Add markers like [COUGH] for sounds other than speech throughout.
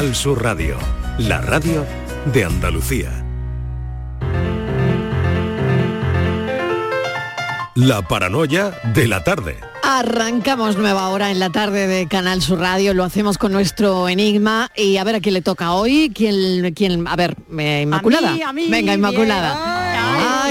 Canal Sur Radio, la radio de Andalucía. La paranoia de la tarde. Arrancamos nueva hora en la tarde de Canal Sur Radio, lo hacemos con nuestro enigma y a ver a quién le toca hoy, quién, quién a ver, eh, Inmaculada. A mí, a mí, Venga, Inmaculada.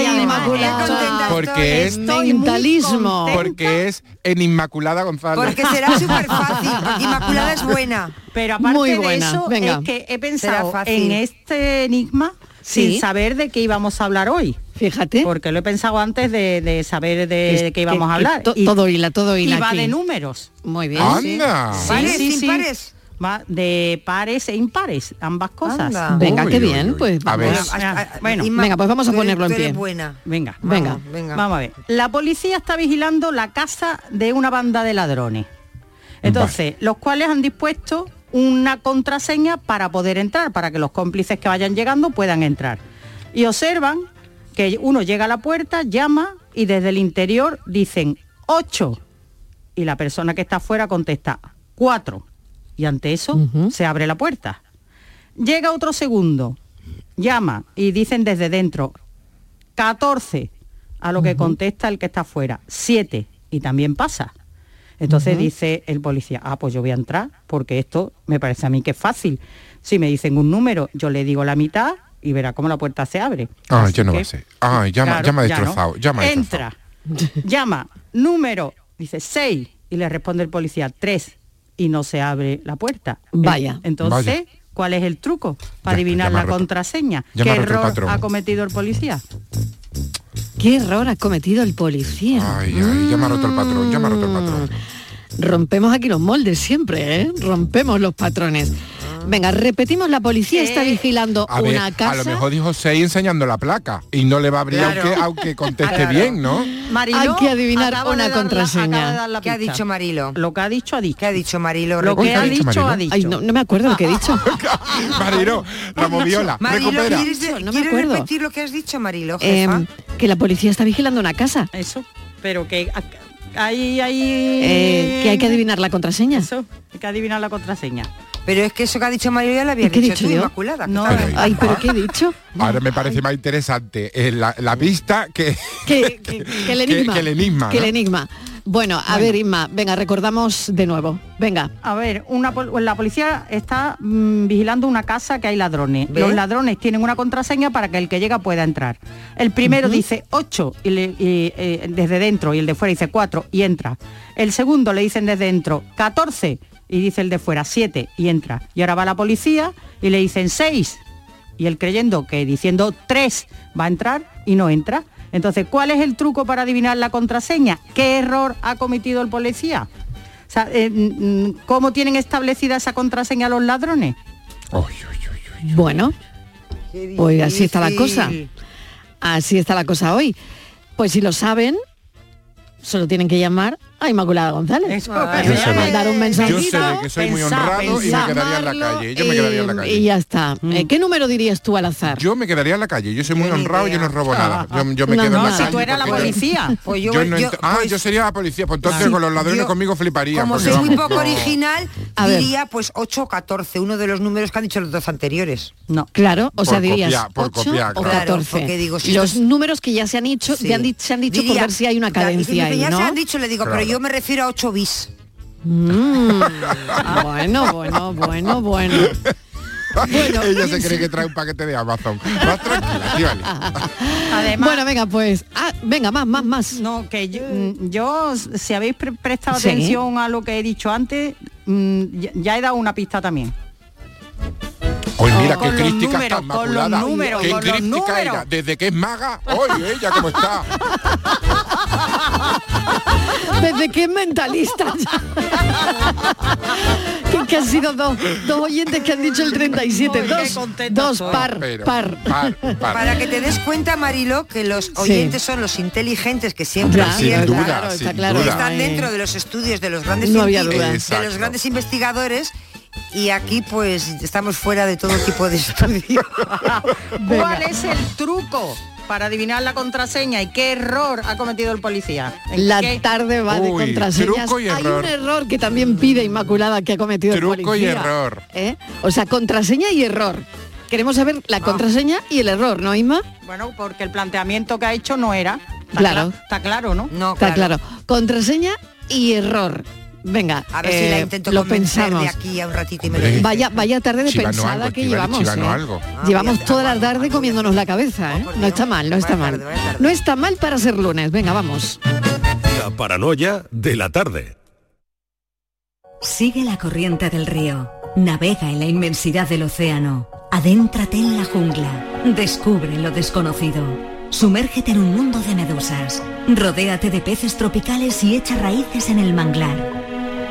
Ay, Inmaculada. Porque es, mentalismo. porque es en Inmaculada González. Porque será [LAUGHS] súper fácil. Inmaculada es buena. Pero aparte Muy de eso, venga. es que he pensado en este enigma Sí. sin saber de qué íbamos a hablar hoy. Fíjate. Porque lo he pensado antes de, de saber de, de qué íbamos que- a hablar. to- todo hila, todo hila Y va aquí. de números. Muy bien. Anda. Sí, ¿Pares, sí, sí. impares? Va de pares e impares, ambas cosas. Anda. Venga, Uy, qué uy, bien, uy. pues A ver. vamos. Bueno, a- a- Bueno, Inma, venga, pues vamos a ponerlo en pie. buena. Venga, Venga. Vamos, venga. Vamos a ver. La policía está vigilando la casa de una banda de ladrones. Entonces, los cuales han dispuesto una contraseña para poder entrar, para que los cómplices que vayan llegando puedan entrar. Y observan que uno llega a la puerta, llama y desde el interior dicen 8. Y la persona que está afuera contesta 4. Y ante eso se abre la puerta. Llega otro segundo, llama y dicen desde dentro 14, a lo que contesta el que está afuera, 7, y también pasa. Entonces dice el policía, ah, pues yo voy a entrar, porque esto me parece a mí que es fácil. Si me dicen un número, yo le digo la mitad y verá cómo la puerta se abre. Ay, Así ya no va que, a ser. Ay, ya, me- ya me ha ya no. destrozado. Ya ha destrozado. Entra, llama, número, dice 6, y le responde el policía 3, y no se abre la puerta. Vaya. Entonces, Vaya. ¿cuál es el truco para Ya, adivinar la roto. contraseña? Ya ¿Qué error ha cometido el policía? Qué error ha cometido el policía. Ay, ay, ya me ha roto el patrón, ya me ha roto el patrón. Mm. Rompemos aquí los moldes siempre, ¿eh? Rompemos los patrones. Venga, repetimos, la policía está vigilando A ver, una casa. a lo mejor dijo 6 enseñando la placa y no le va a abrir Claro. aunque, aunque conteste Claro. bien, ¿no? Mariló Hay que adivinar de una la- contraseña. de la ¿Qué ha dicho Marilo? Lo que ha dicho, ha dicho. ¿Qué ha dicho Marilo? Lo que ¿qué ha ha dicho ha dicho. Ay, no, no me acuerdo lo que he dicho. [LAUGHS] Marino, la moviola, Marilo, recupera. ¿quieres, No me ¿quieres acuerdo. repetir lo que has dicho, Marilo, Eh, jefa? que la policía está vigilando una casa. Eso, pero que a- hay, hay... eh, que hay que adivinar la contraseña. Eso, hay que adivinar la contraseña. Pero es que eso que ha dicho Marilo ya lo habías ¿Qué dicho dicho tú, yo? Inmaculada. que No, Ay, pero ¿qué he dicho? [LAUGHS] Ahora me parece más interesante eh, la, la pista que... Que, [LAUGHS] que- que el enigma. que el enigma, Que el ¿no? enigma. Bueno, a ver, Inma, venga, recordamos de nuevo. Venga. A ver, una pol- la policía está mm, vigilando una casa que hay ladrones. Los ladrones tienen una contraseña para que el que llega pueda entrar. El primero dice 8 y, le- y, eh, desde dentro y el de fuera dice 4 y entra. El segundo le dicen desde dentro 14 y dice el de fuera 7 y entra. Y ahora va la policía y le dicen 6 y él creyendo que diciendo 3 va a entrar y no entra. Entonces, ¿cuál es el truco para adivinar la contraseña? ¿Qué error ha cometido el policía? O sea, eh, mm, ¿cómo tienen establecida esa contraseña los ladrones? Bueno, pues así está la cosa. Así está la cosa hoy. Pues si lo saben, solo tienen que llamar a Inmaculada González. Eso, Ay, Yo sé de- mandar un mensajito. Yo sé de que soy muy pensar, honrado y me quedaría en la calle. Yo me quedaría en la eh, calle. Y ya está. Eh, ¿Qué número dirías tú al azar? Yo me quedaría en la calle. Yo soy muy honrado y yo no robo nada. Yo, yo me No, quedo no, en la si calle. tú eras la policía. Pues yo, Yo no yo- ah, pues- yo sería la policía. Pues entonces con los ladrones Yo- conmigo fliparía. Como soy muy poco yo- original, A ver. diría pues 8 o 14, uno de los números que han dicho los dos anteriores. No. Claro, o Por sea, dirías copiar, por 8 copiar, o claro. 14. Claro, digo, si Los estos- números que ya se han hecho, Sí. ya han di- se han dicho por Diría- ver si hay una Claro, cadencia ahí, Ya ¿no? se han dicho, le digo, Claro. pero yo me refiero a 8 bis. Mm, [LAUGHS] bueno, bueno, bueno, bueno. Bueno, [LAUGHS] Ella se cree que trae un paquete de Amazon. Más tranquila, sí, vale. [LAUGHS] Además, Bueno, venga, pues. Ah, venga, más, más, más. no, que yo, yo, si habéis pre- prestado Sí. atención a lo que he dicho antes, mm, ya, ya he dado una pista también. Hoy mira qué números, números, qué números. ella. Desde que es maga, hoy ella cómo está. [LAUGHS] Desde que es mentalista. Que, han sido dos, dos oyentes que han dicho el 37. Ay, qué Dos, dos par, Pero, par. par, par. Para que te des cuenta, Marilo, que los oyentes son los inteligentes que siempre Claro, Sin aciertan, duda, claro, sin está claro. duda. están dentro de los estudios de los grandes No había científicos, duda. de los grandes investigadores y aquí pues estamos fuera de todo tipo de [LAUGHS] estudio. ¿Cuál es el truco para adivinar la contraseña y qué error ha cometido el policía. ¿En La qué? tarde va de contraseñas. truco y Hay error. un error que también pide Inmaculada que ha cometido Truco el y policía. error. ¿Eh? O sea, contraseña y error. Queremos saber Ah. la contraseña y el error, ¿no, Inma? Bueno, porque el planteamiento que ha hecho no era. Está Claro. cla- está claro, ¿no? No, Está claro. Contraseña y error. Venga, A ver si la eh, intento lo pensamos. de aquí a un ratito y me. Vaya, vaya tarde de pensada algo, que llevamos. ¿eh? algo. Ah, Llevamos toda la tarde comiéndonos la cabeza, ¿eh? por No está mal, no está mal. tarde. No está mal para ser lunes. Venga, vamos. La paranoia de la tarde. Sigue la corriente del río. Navega en la inmensidad del océano. Adéntrate en la jungla. Descubre lo desconocido. Sumérgete en un mundo de medusas. Rodéate de peces tropicales y echa raíces en el manglar.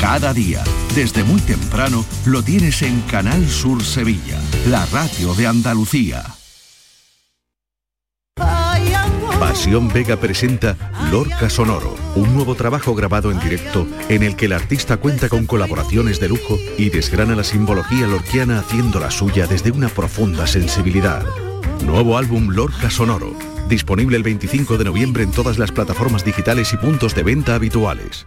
Cada día, desde muy temprano, lo tienes en Canal Sur Sevilla, la radio de Andalucía. Pasión Vega presenta Lorca Sonoro, un nuevo trabajo grabado en directo en el que el artista cuenta con colaboraciones de lujo y desgrana la simbología lorquiana haciendo la suya desde una profunda sensibilidad. Nuevo álbum Lorca Sonoro, disponible el 25 de noviembre en todas las plataformas digitales y puntos de venta habituales.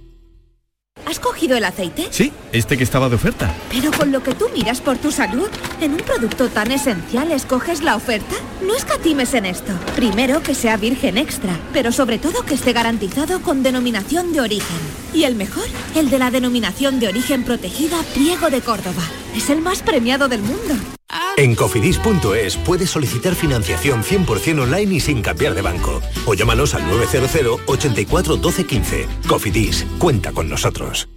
¿Has cogido el aceite? Sí, este que estaba de oferta. Pero con lo que tú miras por tu salud, en un producto tan esencial escoges la oferta. No escatimes en esto. Primero que sea virgen extra, pero sobre todo que esté garantizado con denominación de origen. Y el mejor, el de la denominación de origen protegida Priego de Córdoba. Es el más premiado del mundo. En cofidis.es puedes solicitar financiación 100% online y sin cambiar de banco. O llámanos al 900 84 12 15. Cofidis, cuenta con nosotros.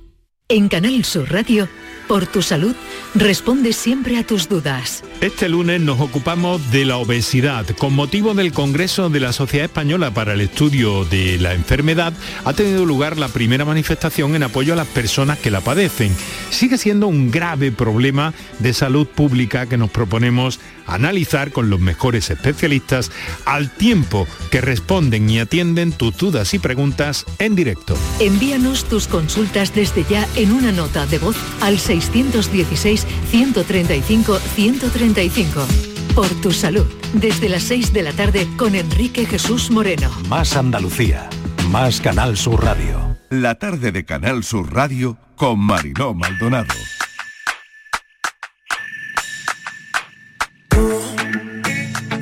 En Canal Sur Radio, por tu salud, responde siempre a tus dudas. Este lunes nos ocupamos de la obesidad. Con motivo del Congreso de la Sociedad Española para el Estudio de la Enfermedad, ha tenido lugar la primera manifestación en apoyo a las personas que la padecen. Sigue siendo un grave problema de salud pública que nos proponemos analizar con los mejores especialistas al tiempo que responden y atienden tus dudas y preguntas en directo. Envíanos tus consultas desde ya en una nota de voz al 616-135-135. Por tu salud, desde las 6 de la tarde con Enrique Jesús Moreno. Más Andalucía, más Canal Sur Radio. La tarde de Canal Sur Radio con Mariló Maldonado.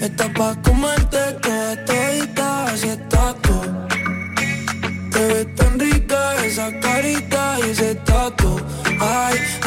Estás pa' comerte toda todita. Te ves tan rica esa carita y ese.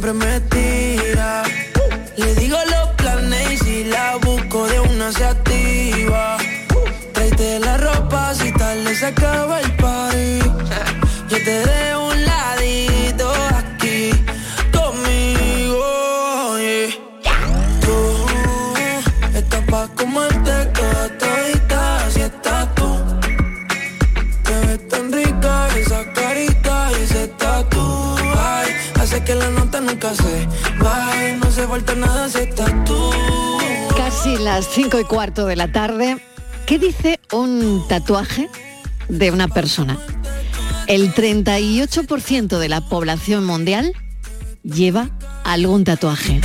siempre me tira. Le digo los planes y si la busco de una se activa. Tráete la ropa si tarde se acaba el party. Yo te dejo un ladito falta nada si estás tú. Casi las 5 y cuarto de la tarde. ¿Qué dice un tatuaje de una persona? El 38% de la población mundial lleva algún tatuaje.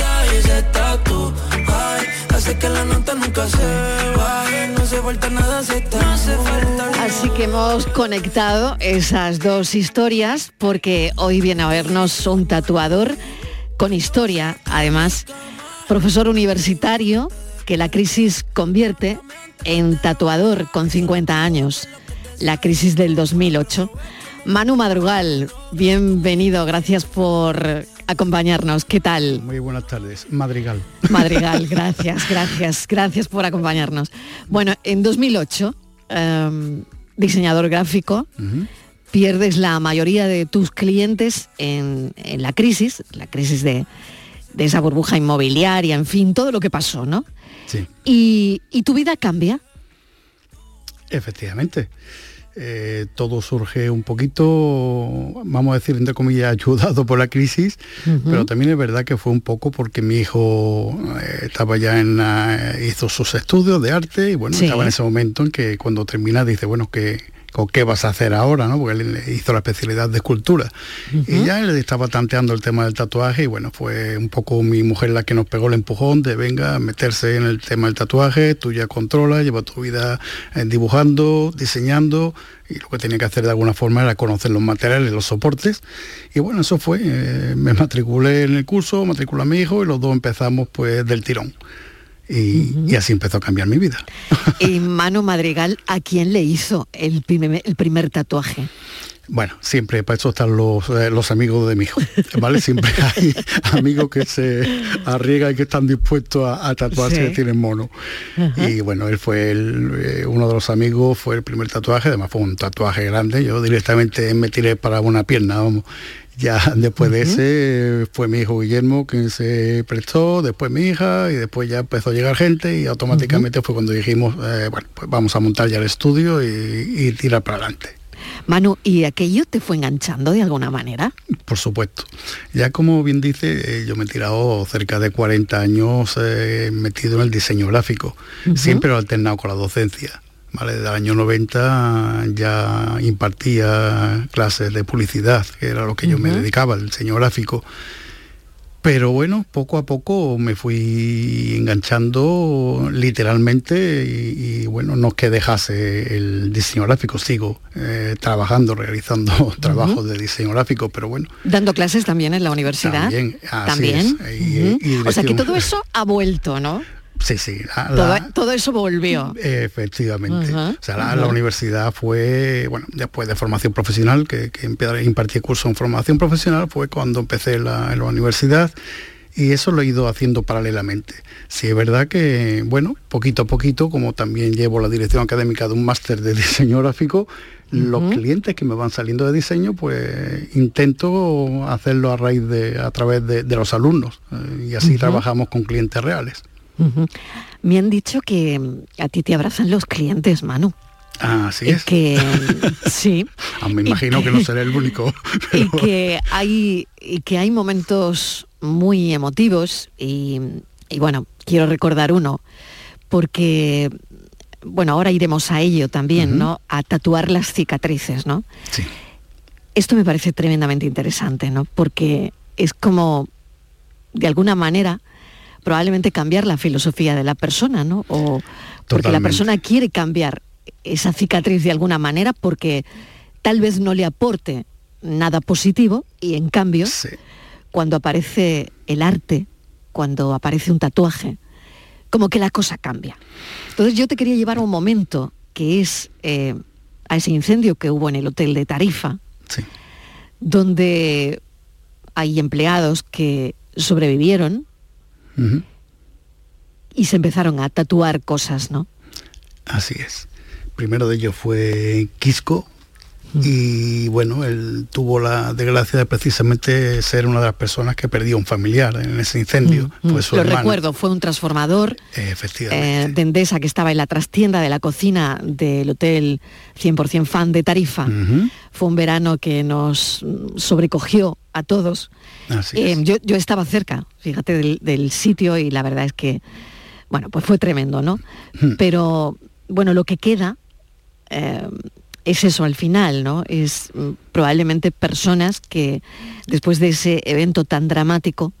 Así que hemos conectado esas dos historias porque hoy viene a vernos un tatuador con historia, además, profesor universitario que la crisis convierte en tatuador con 50 años, la crisis del 2008. Manu Madrugal, bienvenido, gracias por acompañarnos. ¿Qué tal? Muy buenas tardes. Madrigal. Madrigal, [LAUGHS] gracias, gracias, gracias por acompañarnos. Bueno, en 2008, em, diseñador gráfico, pierdes la mayoría de tus clientes en, en la crisis, la crisis de, de esa burbuja inmobiliaria, en fin, todo lo que pasó, ¿no? Sí. Y, y tu vida cambia. Efectivamente. Eh, todo surge un poquito, vamos a decir, entre comillas, [LAUGHS] ayudado por la crisis, pero también es verdad que fue un poco porque mi hijo eh, estaba ya en la- hizo sus estudios de arte y bueno, Sí. estaba en ese momento en que cuando termina dice, bueno, ¿qué, con qué vas a hacer ahora? ¿no? Porque él hizo la especialidad de escultura. Y ya él estaba tanteando el tema del tatuaje y bueno, fue un poco mi mujer la que nos pegó el empujón de venga a meterse en el tema del tatuaje, tú ya controlas, lleva tu vida eh, dibujando, diseñando y lo que tenía que hacer de alguna forma era conocer los materiales, los soportes y bueno, eso fue, eh, me matriculé en el curso, matriculé a mi hijo y los dos empezamos pues del tirón. Y, y así empezó a cambiar mi vida. [LAUGHS] Y Manu Madrigal, ¿a quién le hizo el primer, el primer tatuaje? Bueno, siempre para eso están los, eh, los amigos de mi hijo, ¿vale? Siempre [LAUGHS] hay amigos que se arriesgan y que están dispuestos a, a tatuarse Sí. que tienen mono. Y bueno, él fue el, eh, uno de los amigos, fue el primer tatuaje, además fue un tatuaje grande, yo directamente me tiré para una pierna, vamos. Ya [LAUGHS] después de ese fue mi hijo Guillermo quien se prestó, después mi hija y después ya empezó a llegar gente y automáticamente fue cuando dijimos, eh, bueno, pues vamos a montar ya el estudio y, y tirar para adelante. Manu, ¿y aquello te fue enganchando de alguna manera? Por supuesto. Ya como bien dice, eh, yo me he tirado cerca de 40 años eh, metido en el diseño gráfico. Siempre lo he alternado con la docencia. ¿Vale? Desde el año 90 ya impartía clases de publicidad, que era lo que yo me dedicaba, el diseño gráfico. Pero bueno, poco a poco me fui enganchando literalmente y, y, bueno, no es que dejase el diseño gráfico, sigo eh, trabajando, realizando [LAUGHS] trabajos de diseño gráfico, pero bueno, Dando clases también en la universidad. También, así También. es. Y- Ujú. y o sea que todo eso ha vuelto, ¿no? Sí, sí, la- Todo, la- todo eso volvió. Efectivamente. O sea, la, universidad fue, bueno, después de formación profesional, que, que impartí curso en formación profesional, fue cuando empecé la, en la universidad y eso lo he ido haciendo paralelamente. Sí, es verdad que, bueno, poquito a poquito, como también llevo la dirección académica de un máster de [LAUGHS] diseño gráfico, los clientes que me van saliendo de diseño, pues intento hacerlo a raíz de, a través de, de los alumnos eh, y así trabajamos con clientes reales. Me han dicho que mm, a ti te abrazan los clientes, Manu. Así Y es. que [LAUGHS] sí. Ah, me imagino que no seré el único. [LAUGHS] y que hay y que hay momentos muy emotivos y, y bueno quiero recordar uno porque bueno ahora iremos a ello también no a tatuar las cicatrices no Sí. esto me parece tremendamente interesante no porque es como de alguna manera probablemente cambiar la filosofía de la persona no o porque la persona quiere cambiar esa cicatriz de alguna manera porque tal vez no le aporte nada positivo y en cambio cuando aparece el arte, cuando aparece un tatuaje, como que la cosa cambia. Entonces yo te quería llevar a un momento que es eh, a ese incendio que hubo en el hotel de Tarifa, donde hay empleados que sobrevivieron Y se empezaron a tatuar cosas, ¿no? Así es. Primero de ellos fue Quisco, y bueno, él tuvo la desgracia de precisamente ser una de las personas que perdió un familiar en ese incendio. Mm, Fue su Lo recuerdo, fue un transformador Efectivamente. eh, de Endesa que estaba en la trastienda de la cocina del hotel 100% fan de Tarifa. Fue un verano que nos sobrecogió a todos. Eh, yo, yo estaba cerca, fíjate, del, del sitio y la verdad es que, bueno, pues fue tremendo, ¿no? Pero, bueno, lo que queda eh, es eso al final, ¿no? Es mm, probablemente personas que después de ese evento tan dramático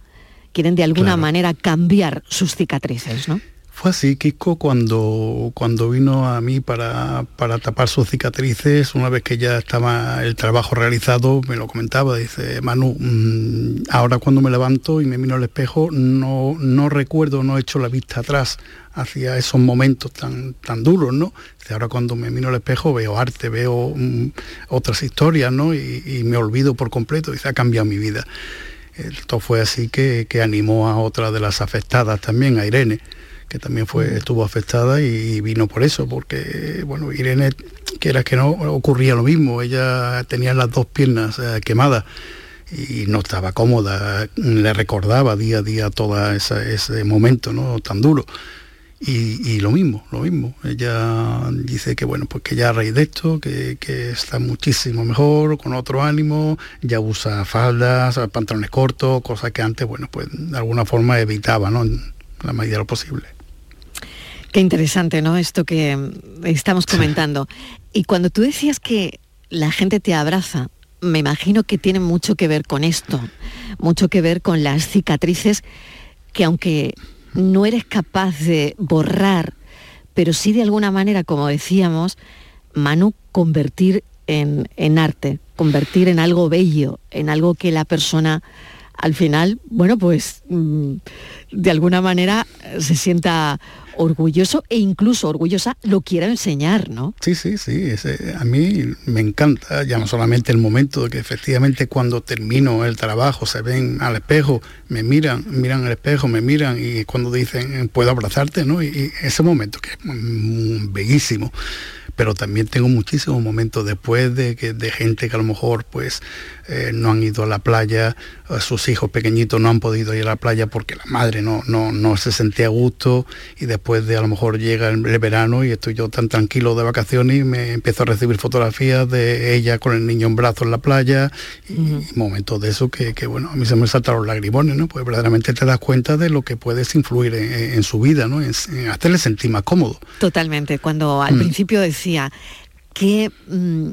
quieren de alguna Claro. manera cambiar sus cicatrices, ¿no? Fue así, Kiko, cuando, cuando vino a mí para, para tapar sus cicatrices, una vez que ya estaba el trabajo realizado, me lo comentaba, dice, Manu, mm, ahora cuando me levanto y me miro al espejo, no, no recuerdo, no he hecho la vista atrás hacia esos momentos tan, tan duros, ¿no? Dice, ahora cuando me miro al espejo veo arte, veo mm, otras historias, ¿no? Y, me olvido por completo, dice, ha cambiado mi vida. Esto fue así que, que animó a otra de las afectadas también, a Irene, que también fue, estuvo afectada y vino por eso, porque bueno, Irene, que era que no, ocurría lo mismo, ella tenía las dos piernas eh, quemadas y no estaba cómoda, le recordaba día a día todo ese momento ¿no? tan duro. Y, y lo mismo, lo mismo. Ella dice que bueno, pues que ya a raíz de esto, que, que está muchísimo mejor, con otro ánimo, ya usa faldas, pantalones cortos, cosas que antes, bueno, pues de alguna forma evitaba, ¿no? En la medida de lo posible. Qué interesante, ¿no? Esto que mm, estamos comentando. Y cuando tú decías que la gente te abraza, me imagino que tiene mucho que ver con esto, mucho que ver con las cicatrices que aunque no eres capaz de borrar, pero sí de alguna manera, como decíamos, Manu, convertir en, en arte, convertir en algo bello, en algo que la persona al final, bueno, pues mm, de alguna manera se sienta orgulloso e incluso orgullosa lo quiera enseñar, ¿no? Sí, sí, sí. a mí me encanta, ya no solamente el momento de que efectivamente cuando termino el trabajo se ven al espejo, me miran, miran al espejo, me miran y cuando dicen puedo abrazarte, ¿no? Y, y ese momento que es bellísimo. Pero también tengo muchísimos momentos después de que de gente que a lo mejor pues eh, no han ido a la playa, sus hijos pequeñitos no han podido ir a la playa porque la madre no, no, no se sentía a gusto y después de a lo mejor llega el, el verano y estoy yo tan tranquilo de vacaciones y me empiezo a recibir fotografías de ella con el niño en brazos en la playa y, y momentos de eso que, que, bueno, a mí se me saltaron los lagrimones, ¿no? Pues verdaderamente te das cuenta de lo que puedes influir en su vida, ¿no? En, en hacerle sentir más cómodo. Totalmente. Cuando al Mm. principio decía qué mm,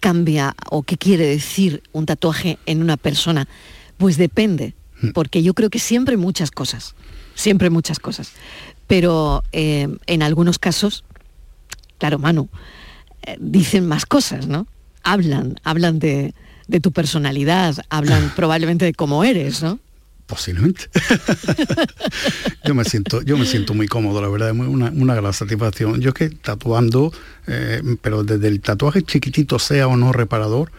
cambia o qué quiere decir un tatuaje en una persona, pues depende, porque yo creo que siempre muchas cosas, siempre muchas cosas. Pero eh, en algunos casos, claro, Manu, eh, dicen más cosas, ¿no? Hablan, hablan de, de tu personalidad, hablan [LAUGHS] probablemente de cómo eres, ¿no? Posiblemente. [LAUGHS] yo me siento, yo me siento muy cómodo, la verdad, es una, una gran satisfacción. Yo que tatuando, eh, pero desde el tatuaje chiquitito sea o no reparador,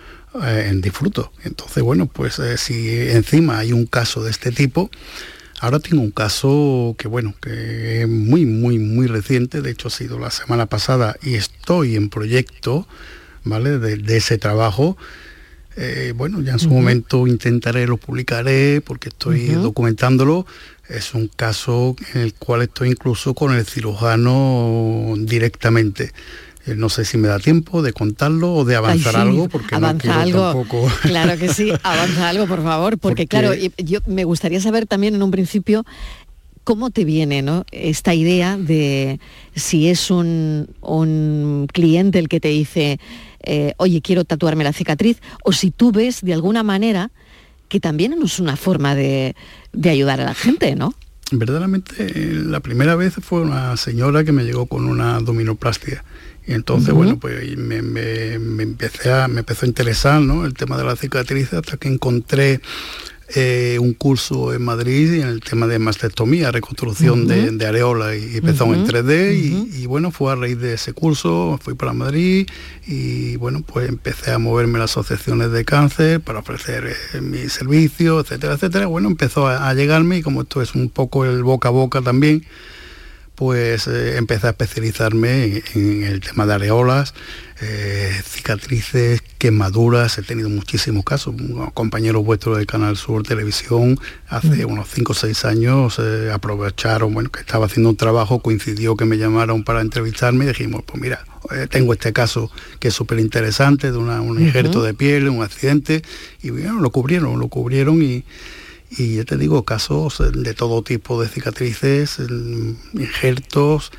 eh, disfruto. Entonces, bueno, pues eh, si encima hay un caso de este tipo, ahora tengo un caso que bueno, que es muy, muy, muy reciente, de hecho ha sido la semana pasada y estoy en proyecto, ¿vale? De ese trabajo. Eh, bueno, ya en su momento intentaré, lo publicaré porque estoy documentándolo. Es un caso en el cual estoy incluso con el cirujano directamente. Eh, No sé si me da tiempo de contarlo o de avanzar Ay, sí, algo, porque no avanza quiero algo. tampoco... [LAUGHS] Claro que sí, [LAUGHS] avanza algo, por favor, porque, Porque- claro, yo me gustaría saber también en un principio cómo te viene ¿no? esta idea de si es un, un cliente el que te dice, eh, oye, quiero tatuarme la cicatriz, o si tú ves de alguna manera que también es una forma de, de ayudar a la gente, ¿no? verdaderamente eh, la primera vez fue una señora que me llegó con una abdominoplastia y entonces bueno pues me, me- me empecé a me empezó a interesar ¿no? el tema de la cicatriz hasta que encontré eh, un curso en Madrid en el tema de mastectomía, reconstrucción de, de areola y, pezón en Ujú, 3D y, y, bueno, fue a raíz de ese curso, fui para Madrid y bueno, pues empecé a moverme en las asociaciones de cáncer para ofrecer eh, mis servicios, etcétera, etcétera. Bueno, empezó a, a llegarme y como esto es un poco el boca a boca también, pues eh, empecé a especializarme en, en el tema de areolas, eh, cicatrices, quemaduras, he tenido muchísimos casos. Un compañero vuestro del Canal Sur Televisión hace unos 5 o 6 años eh, aprovecharon, bueno, que estaba haciendo un trabajo, coincidió que me llamaron para entrevistarme y dijimos, pues mira, eh, tengo este caso que es súper interesante de una- un injerto de piel, un accidente, y bueno, lo cubrieron, lo cubrieron y, y ya te digo, casos eh, de todo tipo de cicatrices, mm, injertos,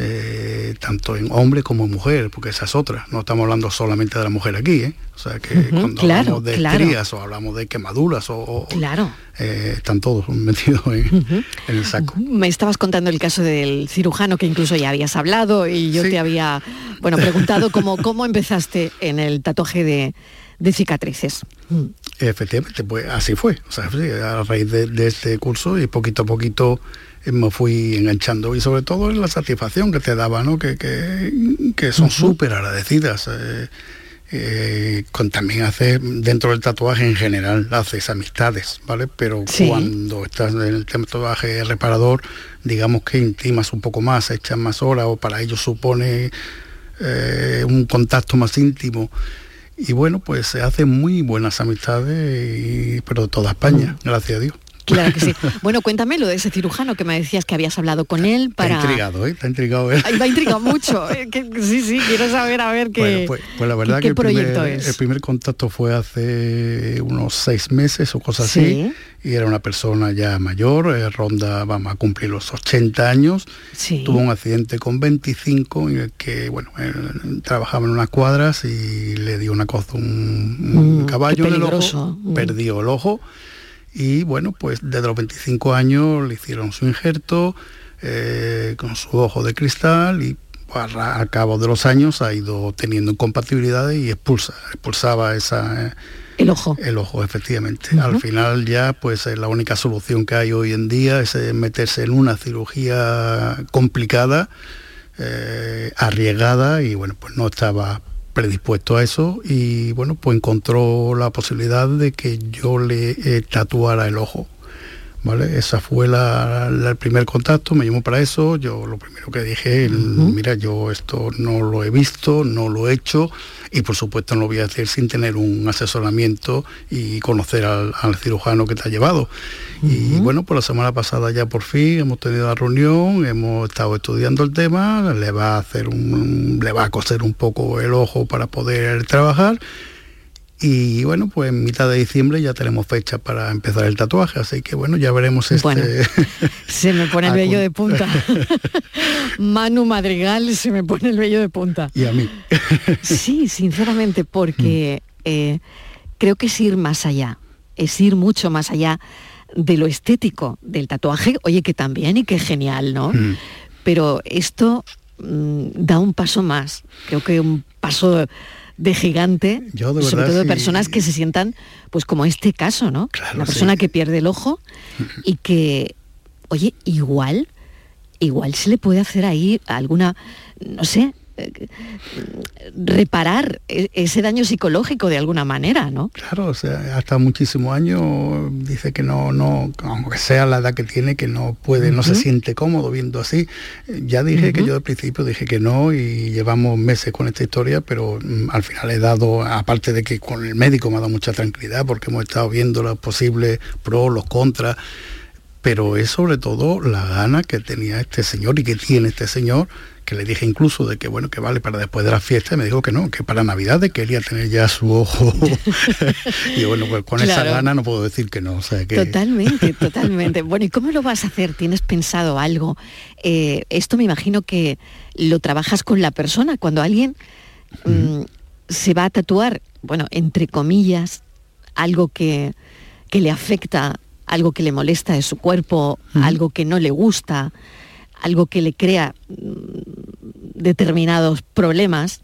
eh, tanto en hombre como en mujer, porque esa es otra. No estamos hablando solamente de la mujer aquí, ¿eh? O sea que cuando claro, hablamos de claro. estrías o hablamos de quemaduras o, o- Claro. eh, están todos [LAUGHS] metidos en, en el saco. Me estabas contando el caso del cirujano que incluso ya habías hablado y yo te había, bueno, preguntado cómo, [LAUGHS] cómo empezaste en el tatuaje de, de cicatrices. Efectivamente, pues así fue. O sea, sí, a raíz de, de este curso y poquito a poquito me fui enganchando y sobre todo en la satisfacción que te daba, ¿no? Que, que, que son súper agradecidas. eh, eh, con también hace dentro del tatuaje en general haces amistades vale pero Sí. cuando estás en el tema tatuaje reparador digamos que intimas un poco más echas más horas o para ellos supone eh, un contacto más íntimo y bueno, pues se hacen muy buenas amistades, y- pero toda España, gracias a Dios. Claro que sí. Bueno, cuéntame lo de ese cirujano que me decías que habías hablado con él para... Está intrigado, ¿eh? Está intrigado él. Ha intrigado mucho. [LAUGHS] eh, que- sí, sí, quiero saber a ver qué, Bueno, pues, pues la verdad qué que el proyecto primer, es. el primer contacto fue hace unos seis meses o cosas Sí. así, y era una persona ya mayor, eh, ronda, vamos a cumplir los 80 años, Sí. tuvo un accidente con 25 en el que, bueno, él trabajaba en unas cuadras y le dio una cosa, un, un Mm, caballo en el ojo, Mm. perdió el ojo y bueno, pues desde los 25 años le hicieron su injerto eh, con su ojo de cristal y a- al cabo de los años ha ido teniendo incompatibilidades y expulsa, expulsaba esa, eh, el ojo. el ojo, efectivamente. Al final ya, pues la única solución que hay hoy en día es eh, meterse en una cirugía complicada, eh, arriesgada y bueno, pues no estaba predispuesto a eso y bueno, pues encontró la posibilidad de que yo le eh, tatuara el ojo. ¿Vale? Esa fue la, la- el primer contacto, me llamó para eso, yo lo primero que dije, mira, yo esto no lo he visto, no lo he hecho y por supuesto no lo voy a hacer sin tener un asesoramiento y conocer al, al cirujano que te ha llevado. Y bueno, pues la semana pasada ya por fin hemos tenido la reunión, hemos estado estudiando el tema, le va a hacer un, le va a coser un poco el ojo para poder trabajar. Y bueno, pues en mitad de diciembre ya tenemos fecha para empezar el tatuaje, así que bueno, ya veremos este... Bueno, [LAUGHS] Se me pone el vello de punta. [LAUGHS] Manu Madrigal se me pone el vello de punta. y a mí. [LAUGHS] Sí, sinceramente, porque eh, creo que es ir más allá, es ir mucho más allá de lo estético del tatuaje, oye, que también y que genial, ¿no? Mm. Pero esto mm, da un paso más, creo que un paso de gigante, Yo de sobre verdad, todo de sí. personas que se sientan, pues como este caso, ¿no? La sí. persona que pierde el ojo y que, oye, igual, igual se le puede hacer ahí alguna, no sé, reparar e- ese daño psicológico de alguna manera, ¿no? Claro, o sea, hasta muchísimos años dice que no, no, aunque sea la edad que tiene, que no puede, no se siente cómodo viendo así. Eh, Ya dije que yo al principio dije que no y llevamos meses con esta historia, pero mm, al final he dado, aparte de que con el médico me ha dado mucha tranquilidad porque hemos estado viendo los posibles pros, los contras, pero es sobre todo la gana que tenía este señor y que tiene este señor que le dije incluso de que bueno que vale para después de la fiesta y me dijo que no que para navidad de quería tener ya su ojo [LAUGHS] [LAUGHS] y bueno pues con esa gana no puedo decir que no o sea que Totalmente, [LAUGHS] totalmente. Bueno, ¿y cómo lo vas a hacer? ¿Tienes pensado algo? Eh, esto me imagino que lo trabajas con la persona. Cuando alguien mm, se va a tatuar, bueno, entre comillas, algo que, que le afecta, algo que le molesta de su cuerpo, algo que no le gusta, algo que le crea mm, determinados problemas,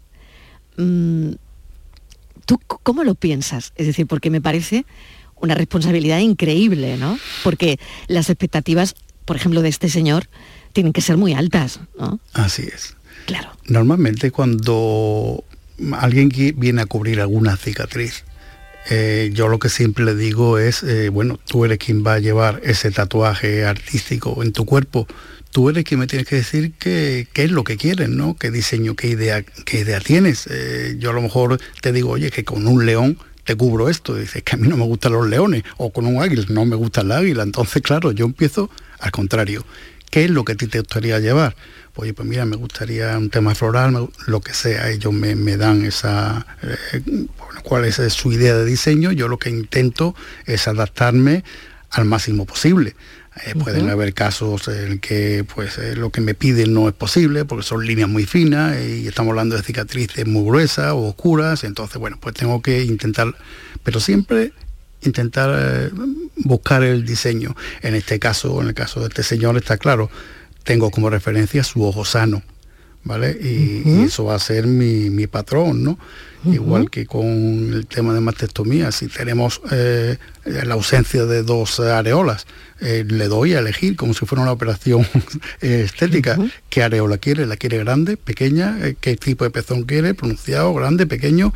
mm, ¿tú cómo lo piensas? Es decir, porque me parece una responsabilidad increíble, ¿no? Porque las expectativas, por ejemplo, de este señor, tienen que ser muy altas, ¿no? así es Claro. normalmente cuando alguien viene a cubrir alguna cicatriz Eh, yo lo que siempre le digo es, eh, bueno, tú eres quien va a llevar ese tatuaje artístico en tu cuerpo. Tú eres quien me tienes que decir qué, es lo que quieres, ¿no? ¿Qué diseño, qué idea, qué idea tienes? Eh, yo a lo mejor te digo, oye, que con un león te cubro esto. dices que a mí no me gustan los leones. O con un águila, no me gusta el águila. Entonces, claro, yo empiezo al contrario. ¿Qué es lo que a ti te gustaría llevar? Oye, pues mira, me gustaría un tema floral, lo que sea. Ellos me, me dan esa... Eh, cuál es su idea de diseño. Yo lo que intento es adaptarme al máximo posible. Eh, pueden haber casos en que pues eh, lo que me piden no es posible porque son líneas muy finas y estamos hablando de cicatrices muy gruesas o oscuras, entonces bueno, pues tengo que intentar, pero siempre intentar eh, buscar el diseño. En este caso, en el caso de este señor está claro, tengo como referencia su ojo sano, ¿vale? Y, eso va a ser mi, mi patrón, ¿no? igual que con el tema de mastectomía, si tenemos eh, la ausencia de dos areolas, eh, le doy a elegir como si fuera una operación [LAUGHS] estética, qué areola quiere, la quiere grande, pequeña, eh, qué tipo de pezón quiere, pronunciado, grande, pequeño,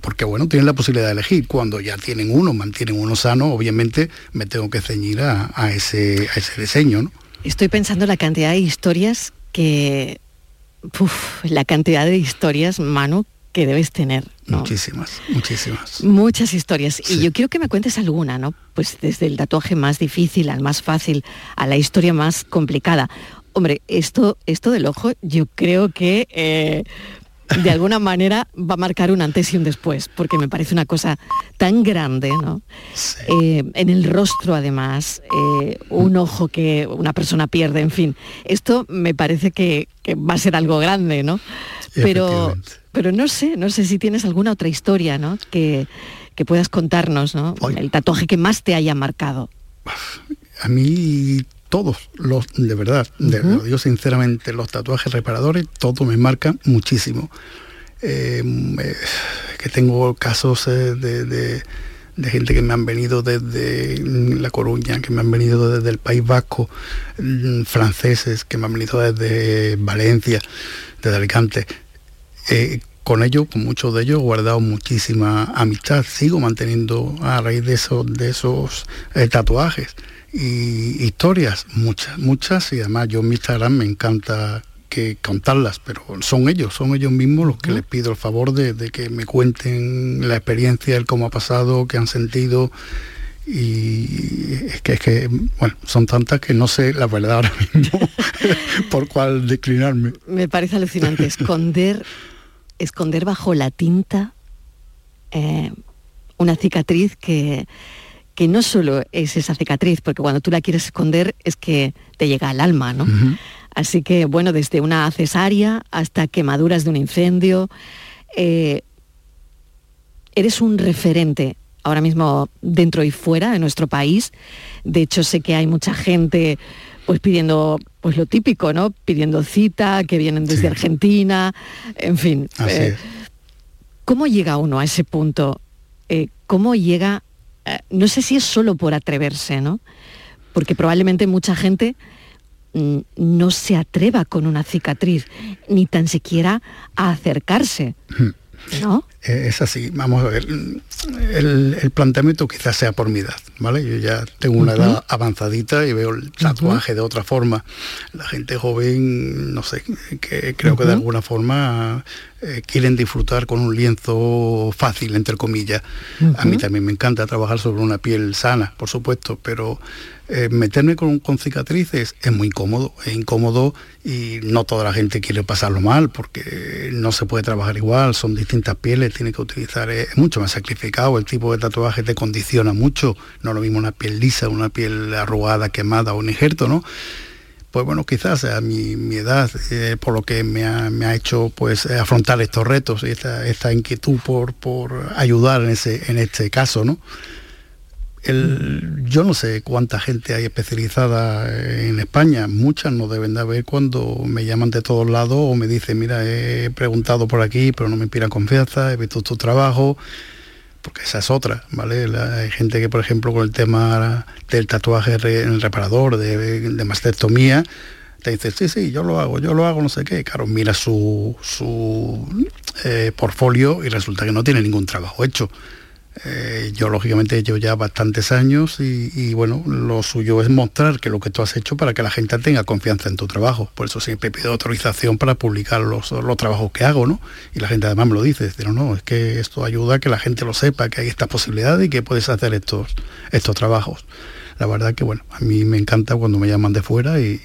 porque bueno, tienen la posibilidad de elegir. Cuando ya tienen uno, mantienen uno sano, obviamente me tengo que ceñir a, ese, a ese diseño. ¿no? Estoy pensando en la cantidad de historias que... la cantidad de historias, Manu, que debes tener. Muchísimas, muchísimas. Muchas historias. Y yo quiero que me cuentes alguna, ¿no? Pues desde el tatuaje más difícil al más fácil, a la historia más complicada. Hombre, esto, esto del ojo, yo creo que eh, de alguna manera va a marcar un antes y un después, porque me parece una cosa tan grande, ¿no? Eh, en el rostro, además, eh, un ojo que una persona pierde, en fin. Esto me parece que, que va a ser algo grande, ¿no? Pero pero no sé, no sé si tienes alguna otra historia, ¿no? Que, puedas contarnos, ¿no? El tatuaje que más te haya marcado. A mí todos los, de verdad, lo digo sinceramente, los tatuajes reparadores, todo me marca muchísimo. Eh, que tengo casos eh, de, gente que me han venido desde La Coruña, que me han venido desde el País Vasco, mm, franceses, que me han venido desde Valencia, desde Alicante. Eh, con ellos, con muchos de ellos, he guardado muchísima amistad. Sigo manteniendo a raíz de esos, de esos eh, tatuajes. Y historias, muchas, muchas, y además yo en mi Instagram me encanta que contarlas, pero son ellos, son ellos mismos los que les pido el favor de, que me cuenten la experiencia, el cómo ha pasado, qué han sentido. Y es que, es que, bueno, son tantas que no sé la verdad ahora mismo [LAUGHS] por cuál declinarme. Me parece alucinante esconder [LAUGHS] esconder bajo la tinta eh, una cicatriz que, que no solo es esa cicatriz, porque cuando tú la quieres esconder es que te llega al alma, ¿no? Así que, bueno, desde una cesárea hasta quemaduras de un incendio, eh, eres un referente ahora mismo dentro y fuera de nuestro país. De hecho, sé que hay mucha gente pues pidiendo pues lo típico, ¿no? Pidiendo cita, que vienen desde Argentina, en fin. Eh, ¿Cómo llega uno a ese punto? Eh, ¿Cómo llega? No sé si es solo por atreverse, ¿no? Porque probablemente mucha gente mm, no se atreva con una cicatriz, ni tan siquiera a acercarse. [LAUGHS] ¿No? Eh, es así, vamos a ver, el, planteamiento quizás sea por mi edad, ¿vale? Yo ya tengo una edad avanzadita y veo el tatuaje de otra forma. La gente joven, no sé, que creo que de alguna forma eh, quieren disfrutar con un lienzo fácil, entre comillas. A mí también me encanta trabajar sobre una piel sana, por supuesto, pero eh, meterme con, cicatrices es muy incómodo, es incómodo y no toda la gente quiere pasarlo mal porque no se puede trabajar igual, son distintas pieles, tiene que utilizar, es mucho más sacrificado, el tipo de tatuaje te condiciona mucho, no lo mismo una piel lisa, una piel arrugada, quemada o un injerto, ¿no? Pues bueno, quizás a mi, edad, eh, por lo que me ha, hecho pues afrontar estos retos y esta, inquietud por, por ayudar en, ese, en este caso, ¿no? yo no sé cuánta gente hay especializada en España, muchas no deben de haber cuando me llaman de todos lados o me dicen, mira, he preguntado por aquí, pero no me inspira confianza, he visto tu trabajo, porque esa es otra, ¿vale? hay gente que, por ejemplo, con el tema del tatuaje en el reparador, de, de mastectomía, te dice, sí, sí, yo lo hago, yo lo hago, no sé qué. Claro, mira su, su eh, portfolio y resulta que no tiene ningún trabajo hecho. Eh, yo lógicamente llevo ya bastantes años y, bueno, lo suyo es mostrar que lo que tú has hecho para que la gente tenga confianza en tu trabajo. Por eso siempre pido autorización para publicar los, los trabajos que hago, ¿no? Y la gente además me lo dice, dice, no, no, es que esto ayuda a que la gente lo sepa, que hay esta posibilidad y que puedes hacer estos, estos trabajos. La verdad que bueno, a mí me encanta cuando me llaman de fuera y,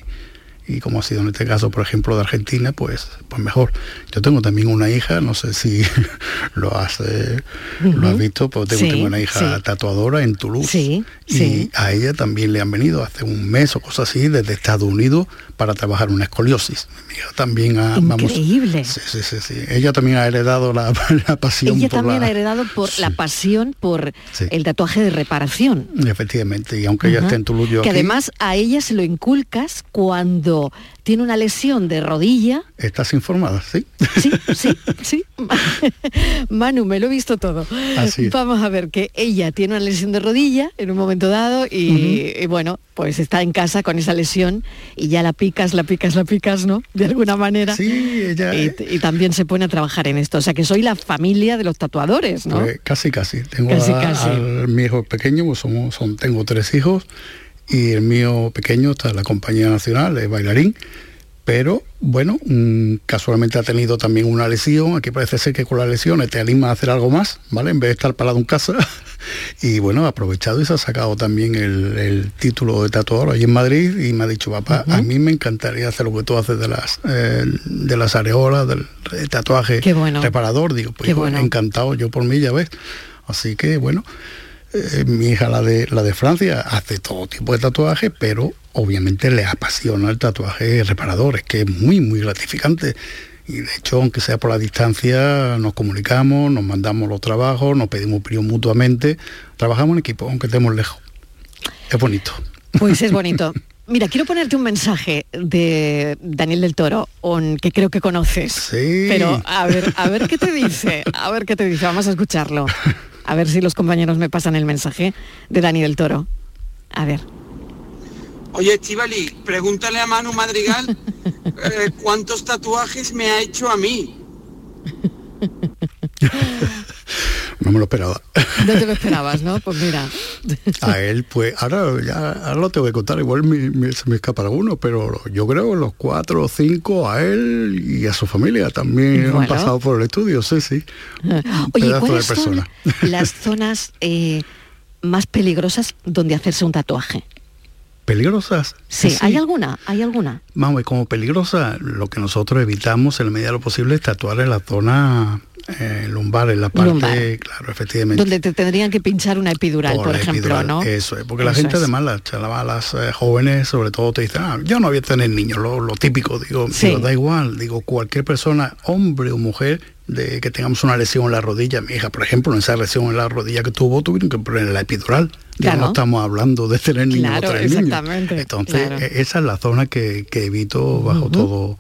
y como ha sido en este caso, por ejemplo, de Argentina, pues, pues mejor. Yo tengo también una hija, no sé si [LAUGHS] lo has, eh, lo has visto, pero tengo, una hija tatuadora en Toulouse y a ella también le han venido hace un mes o cosas así desde Estados Unidos para trabajar una escoliosis. Mi hija también ha, Increíble. sí, sí, sí, sí, Ella también ha heredado la, [LAUGHS] pasión. Ella también ha heredado por la pasión por el tatuaje de reparación. Efectivamente, y aunque ella esté en Toulouse, yo que además a ella se lo inculcas cuando tiene una lesión de rodilla. Estás informada, ¿sí? Sí, sí, [LAUGHS] sí. [LAUGHS] Manu, me lo he visto todo. Vamos a ver que ella tiene una lesión de rodilla en un momento dado y, bueno, pues está en casa con esa lesión y ya la picas, la picas, la picas, ¿no? De alguna manera. Sí, ella... Y, también se pone a trabajar en esto. O sea que soy la familia de los tatuadores, ¿no? Pues casi, casi. Tengo casi, casi. mi hijo pequeño, pues somos, son, tengo tres hijos y el mío pequeño está en la compañía nacional, es bailarín, pero bueno, mm, casualmente ha tenido también una lesión, aquí parece ser que con las lesiones te anima a hacer algo más, ¿vale? En vez de estar parado en casa, [LAUGHS] y bueno, ha aprovechado y se ha sacado también el, título de tatuador allí en Madrid y me ha dicho, papá, a mí me encantaría hacer lo que tú haces de las, eh, de las areolas, del tatuaje reparador, digo, pues encantado yo por mí, ya ves. Así que bueno, eh, mi hija, la de, la de Francia, hace todo tipo de tatuajes, pero obviamente le apasiona el tatuaje reparador, es que es muy, muy gratificante. Y de hecho, aunque sea por la distancia, nos comunicamos, nos mandamos los trabajos, nos pedimos opinión mutuamente, trabajamos en equipo, aunque estemos lejos. Es bonito. Pues es [LAUGHS] bonito. Mira, quiero ponerte un mensaje de Daniel del Toro, que creo que conoces. Sí. Pero a ver, a ver qué te dice, a ver qué te dice, vamos a escucharlo. [LAUGHS] A ver si los compañeros me pasan el mensaje de Dani del Toro. A ver. Oye, Estivali, pregúntale a Manu Madrigal [LAUGHS] eh, cuántos tatuajes me ha hecho a mí. [LAUGHS] no me lo esperaba. [LAUGHS] No te lo esperabas, ¿no? Pues mira. A él, pues, ahora ya ahora lo tengo que contar, igual se me escapa alguno, pero yo creo los cuatro o cinco a él y a su familia también han pasado por el estudio, sí, sí. Oye, ¿cuáles son [LAUGHS] las zonas eh, más peligrosas donde hacerse un tatuaje? peligrosas. Sí, ¿hay alguna? ¿Hay alguna? Vamos, como peligrosa, lo que nosotros evitamos en la medida de lo posible es tatuar en la zona eh, lumbar, en la parte, claro, efectivamente. Donde te tendrían que pinchar una epidural, por, ejemplo, ¿no? Eso es, porque la gente además, las eh, jóvenes, sobre todo, te dicen, ah, yo no voy a tener niños, lo, típico, digo, digo, da igual, digo, cualquier persona, hombre o mujer, de que tengamos una lesión en la rodilla. Mi hija, por ejemplo, en esa lesión en la rodilla que tuvo, tuvieron que poner la epidural. Ya no estamos hablando de tener niños o tener exactamente. Entonces, e-, esa es la zona que, evito bajo todo.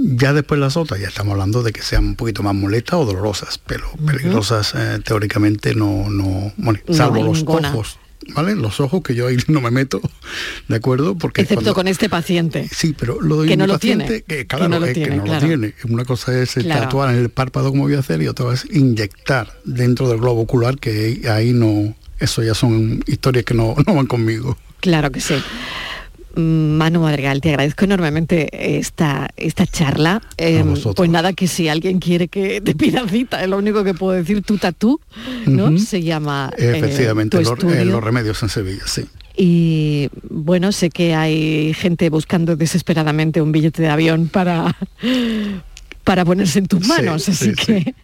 Ya después las otras, ya estamos hablando de que sean un poquito más molestas o dolorosas, pero peligrosas eh, teóricamente no, no bueno, salvo los ojos ¿vale? Los ojos, que yo ahí [LAUGHS] no me meto, ¿de acuerdo? Porque Excepto con este paciente. Sí, pero lo de que no lo tiene. que claro, no lo es tiene, que no lo tiene. Una cosa es tatuar en el párpado como voy a hacer y otra es inyectar dentro del globo ocular, que ahí no, eso ya son historias que no, [LAUGHS] no van conmigo. Claro que sí. Manu Madrigal, te agradezco enormemente esta, esta charla. Em, pues nada, que si alguien quiere que te pida cita, es lo único que puedo decir, tu tatú, ¿no? Se llama... Eh, Efectivamente, los, remedios en Sevilla, sí. Y bueno, sé que hay gente buscando desesperadamente un billete de avión para, para ponerse en tus manos, así que...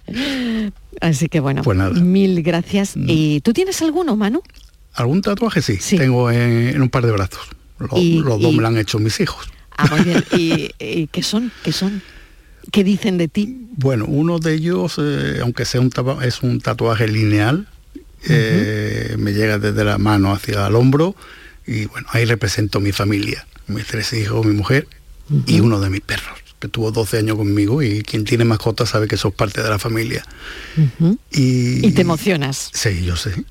Así que bueno, pues mil gracias. Mm. ¿Y tú tienes alguno, Manu? ¿Algún tatuaje? Sí, tengo en un par de brazos. Los, dos me lo han hecho mis hijos. Ah, muy bien. ¿Y, qué son? ¿Qué son? ¿Qué dicen de ti? Bueno, uno de ellos, eh, aunque sea un es un tatuaje lineal, eh, me llega desde la mano hacia el hombro y bueno, ahí represento mi familia, mis tres hijos, mi mujer y uno de mis perros, que tuvo 12 años conmigo y quien tiene mascotas sabe que sos parte de la familia. y, y, te emocionas. Sí, yo sé. [LAUGHS]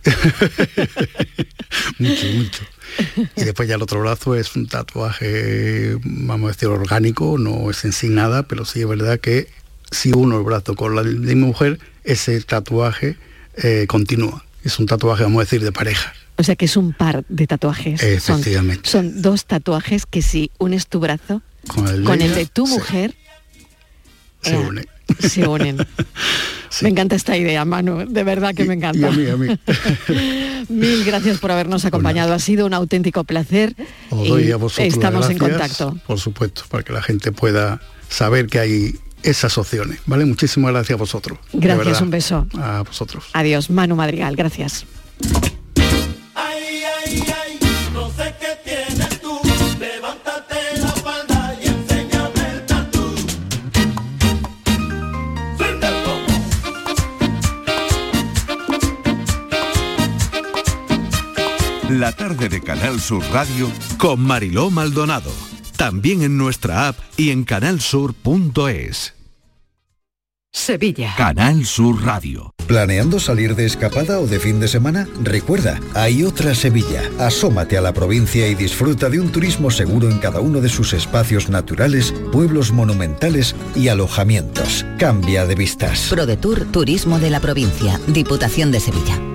mucho, mucho. [LAUGHS] Y después ya el otro brazo es un tatuaje, vamos a decir, orgánico, no es en sí nada, pero sí es verdad que si uno el brazo con la de mi mujer, ese tatuaje eh, continúa. Es un tatuaje, vamos a decir, de pareja. O sea que es un par de tatuajes. Efectivamente. Son, dos tatuajes que si unes tu brazo Con el, con de el ella, de tu sí, mujer, se eh, une. Se unen. Me encanta esta idea, Manu, de verdad que me encanta. Y a mí, a mí. [LAUGHS] Mil gracias por habernos acompañado, ha sido un auténtico placer. Os y a vosotros estamos en contacto. Por supuesto, para que la gente pueda saber que hay esas opciones. ¿Vale? Muchísimas gracias a vosotros. Gracias, un beso. A vosotros. Adiós, Manu Madrigal, gracias. La tarde de Canal Sur Radio con Mariló Maldonado. También en nuestra app y en canalsur.es. Sevilla. Canal Sur Radio. ¿Planeando salir de escapada o de fin de semana? Recuerda, hay otra Sevilla. Asómate a la provincia y disfruta de un turismo seguro en cada uno de sus espacios naturales, pueblos monumentales y alojamientos. Cambia de vistas. ProDetour Turismo de la Provincia, Diputación de Sevilla.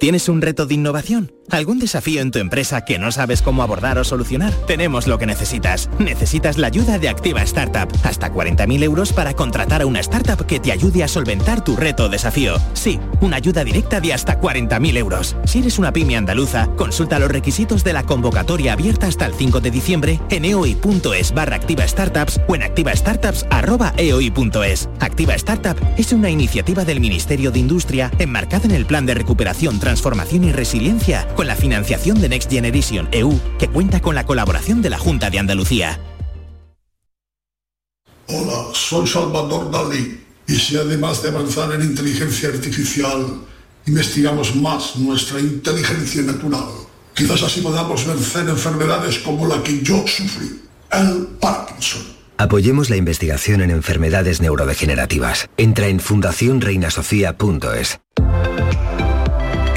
¿Tienes un reto de innovación? ¿Algún desafío en tu empresa que no sabes cómo abordar o solucionar? Tenemos lo que necesitas. Necesitas la ayuda de Activa Startup. Hasta 40.000 euros para contratar a una startup que te ayude a solventar tu reto o desafío. Sí, una ayuda directa de hasta 40.000 euros. Si eres una pyme andaluza, consulta los requisitos de la convocatoria abierta hasta el 5 de diciembre en eoi.es barra activa startups o en activastartups.eoi.es. Activa Startup es una iniciativa del Ministerio de Industria enmarcada en el Plan de Recuperación, Transformación y Resiliencia con la financiación de Next Generation EU, que cuenta con la colaboración de la Junta de Andalucía. Hola, soy Salvador Dalí y si además de avanzar en inteligencia artificial, investigamos más nuestra inteligencia natural, quizás así podamos vencer enfermedades como la que yo sufrí, el Parkinson. Apoyemos la investigación en enfermedades neurodegenerativas. Entra en fundacionreinasofía.es.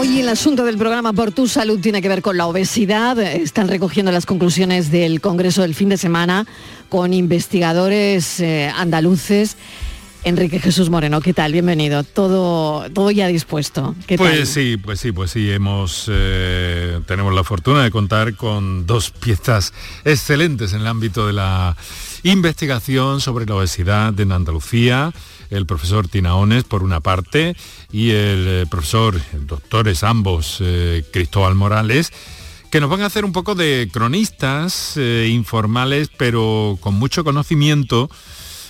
Hoy el asunto del programa Por tu Salud tiene que ver con la obesidad. Están recogiendo las conclusiones del Congreso del fin de semana con investigadores eh, andaluces. Enrique Jesús Moreno, ¿qué tal? Bienvenido. Todo, todo ya dispuesto. ¿Qué pues tal? sí, pues sí, pues sí, hemos eh, tenemos la fortuna de contar con dos piezas excelentes en el ámbito de la investigación sobre la obesidad en Andalucía. El profesor Tinaones, por una parte, y el eh, profesor, doctores ambos, eh, Cristóbal Morales, que nos van a hacer un poco de cronistas eh, informales, pero con mucho conocimiento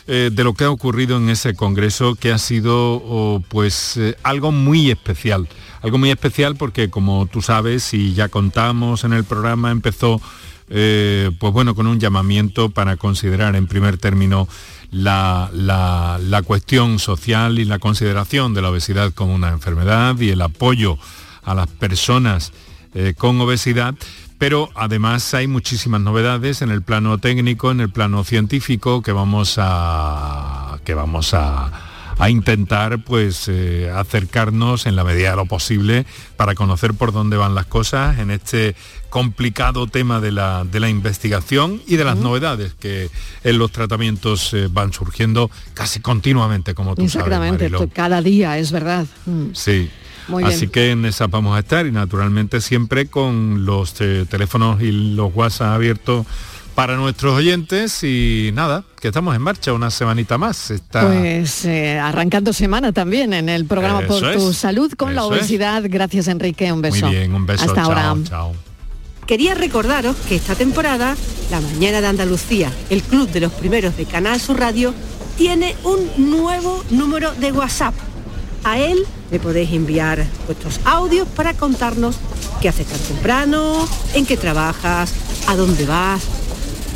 de lo que ha ocurrido en ese congreso que ha sido oh, pues algo muy especial. Algo muy especial porque como tú sabes y ya contamos en el programa empezó pues bueno con un llamamiento para considerar en primer término la, la- la cuestión social y la consideración de la obesidad como una enfermedad y el apoyo a las personas eh, con obesidad, pero además hay muchísimas novedades en el plano técnico, en el plano científico que vamos a que vamos a, a intentar pues eh, acercarnos en la medida de lo posible para conocer por dónde van las cosas en este complicado tema de la, de la investigación y de las novedades que en los tratamientos eh, van surgiendo casi continuamente, como tú Exactamente, sabes, esto cada día, es verdad. Mm. Sí. Muy Así bien. que en esa vamos a estar y naturalmente siempre con los eh, teléfonos y los WhatsApp abiertos para nuestros oyentes y nada, que estamos en marcha una semanita más. Está... Pues eh, arrancando semana también en el programa Eso Por tu Salud con la es. obesidad. Gracias Enrique, un beso. Muy bien, un beso. Hasta chao, ahora. chao. Quería recordaros que esta temporada, La Mañana de Andalucía, el club de los primeros de Canal Sur Radio, tiene un nuevo número de WhatsApp. A él le podéis enviar vuestros audios para contarnos qué haces tan temprano, en qué trabajas, a dónde vas.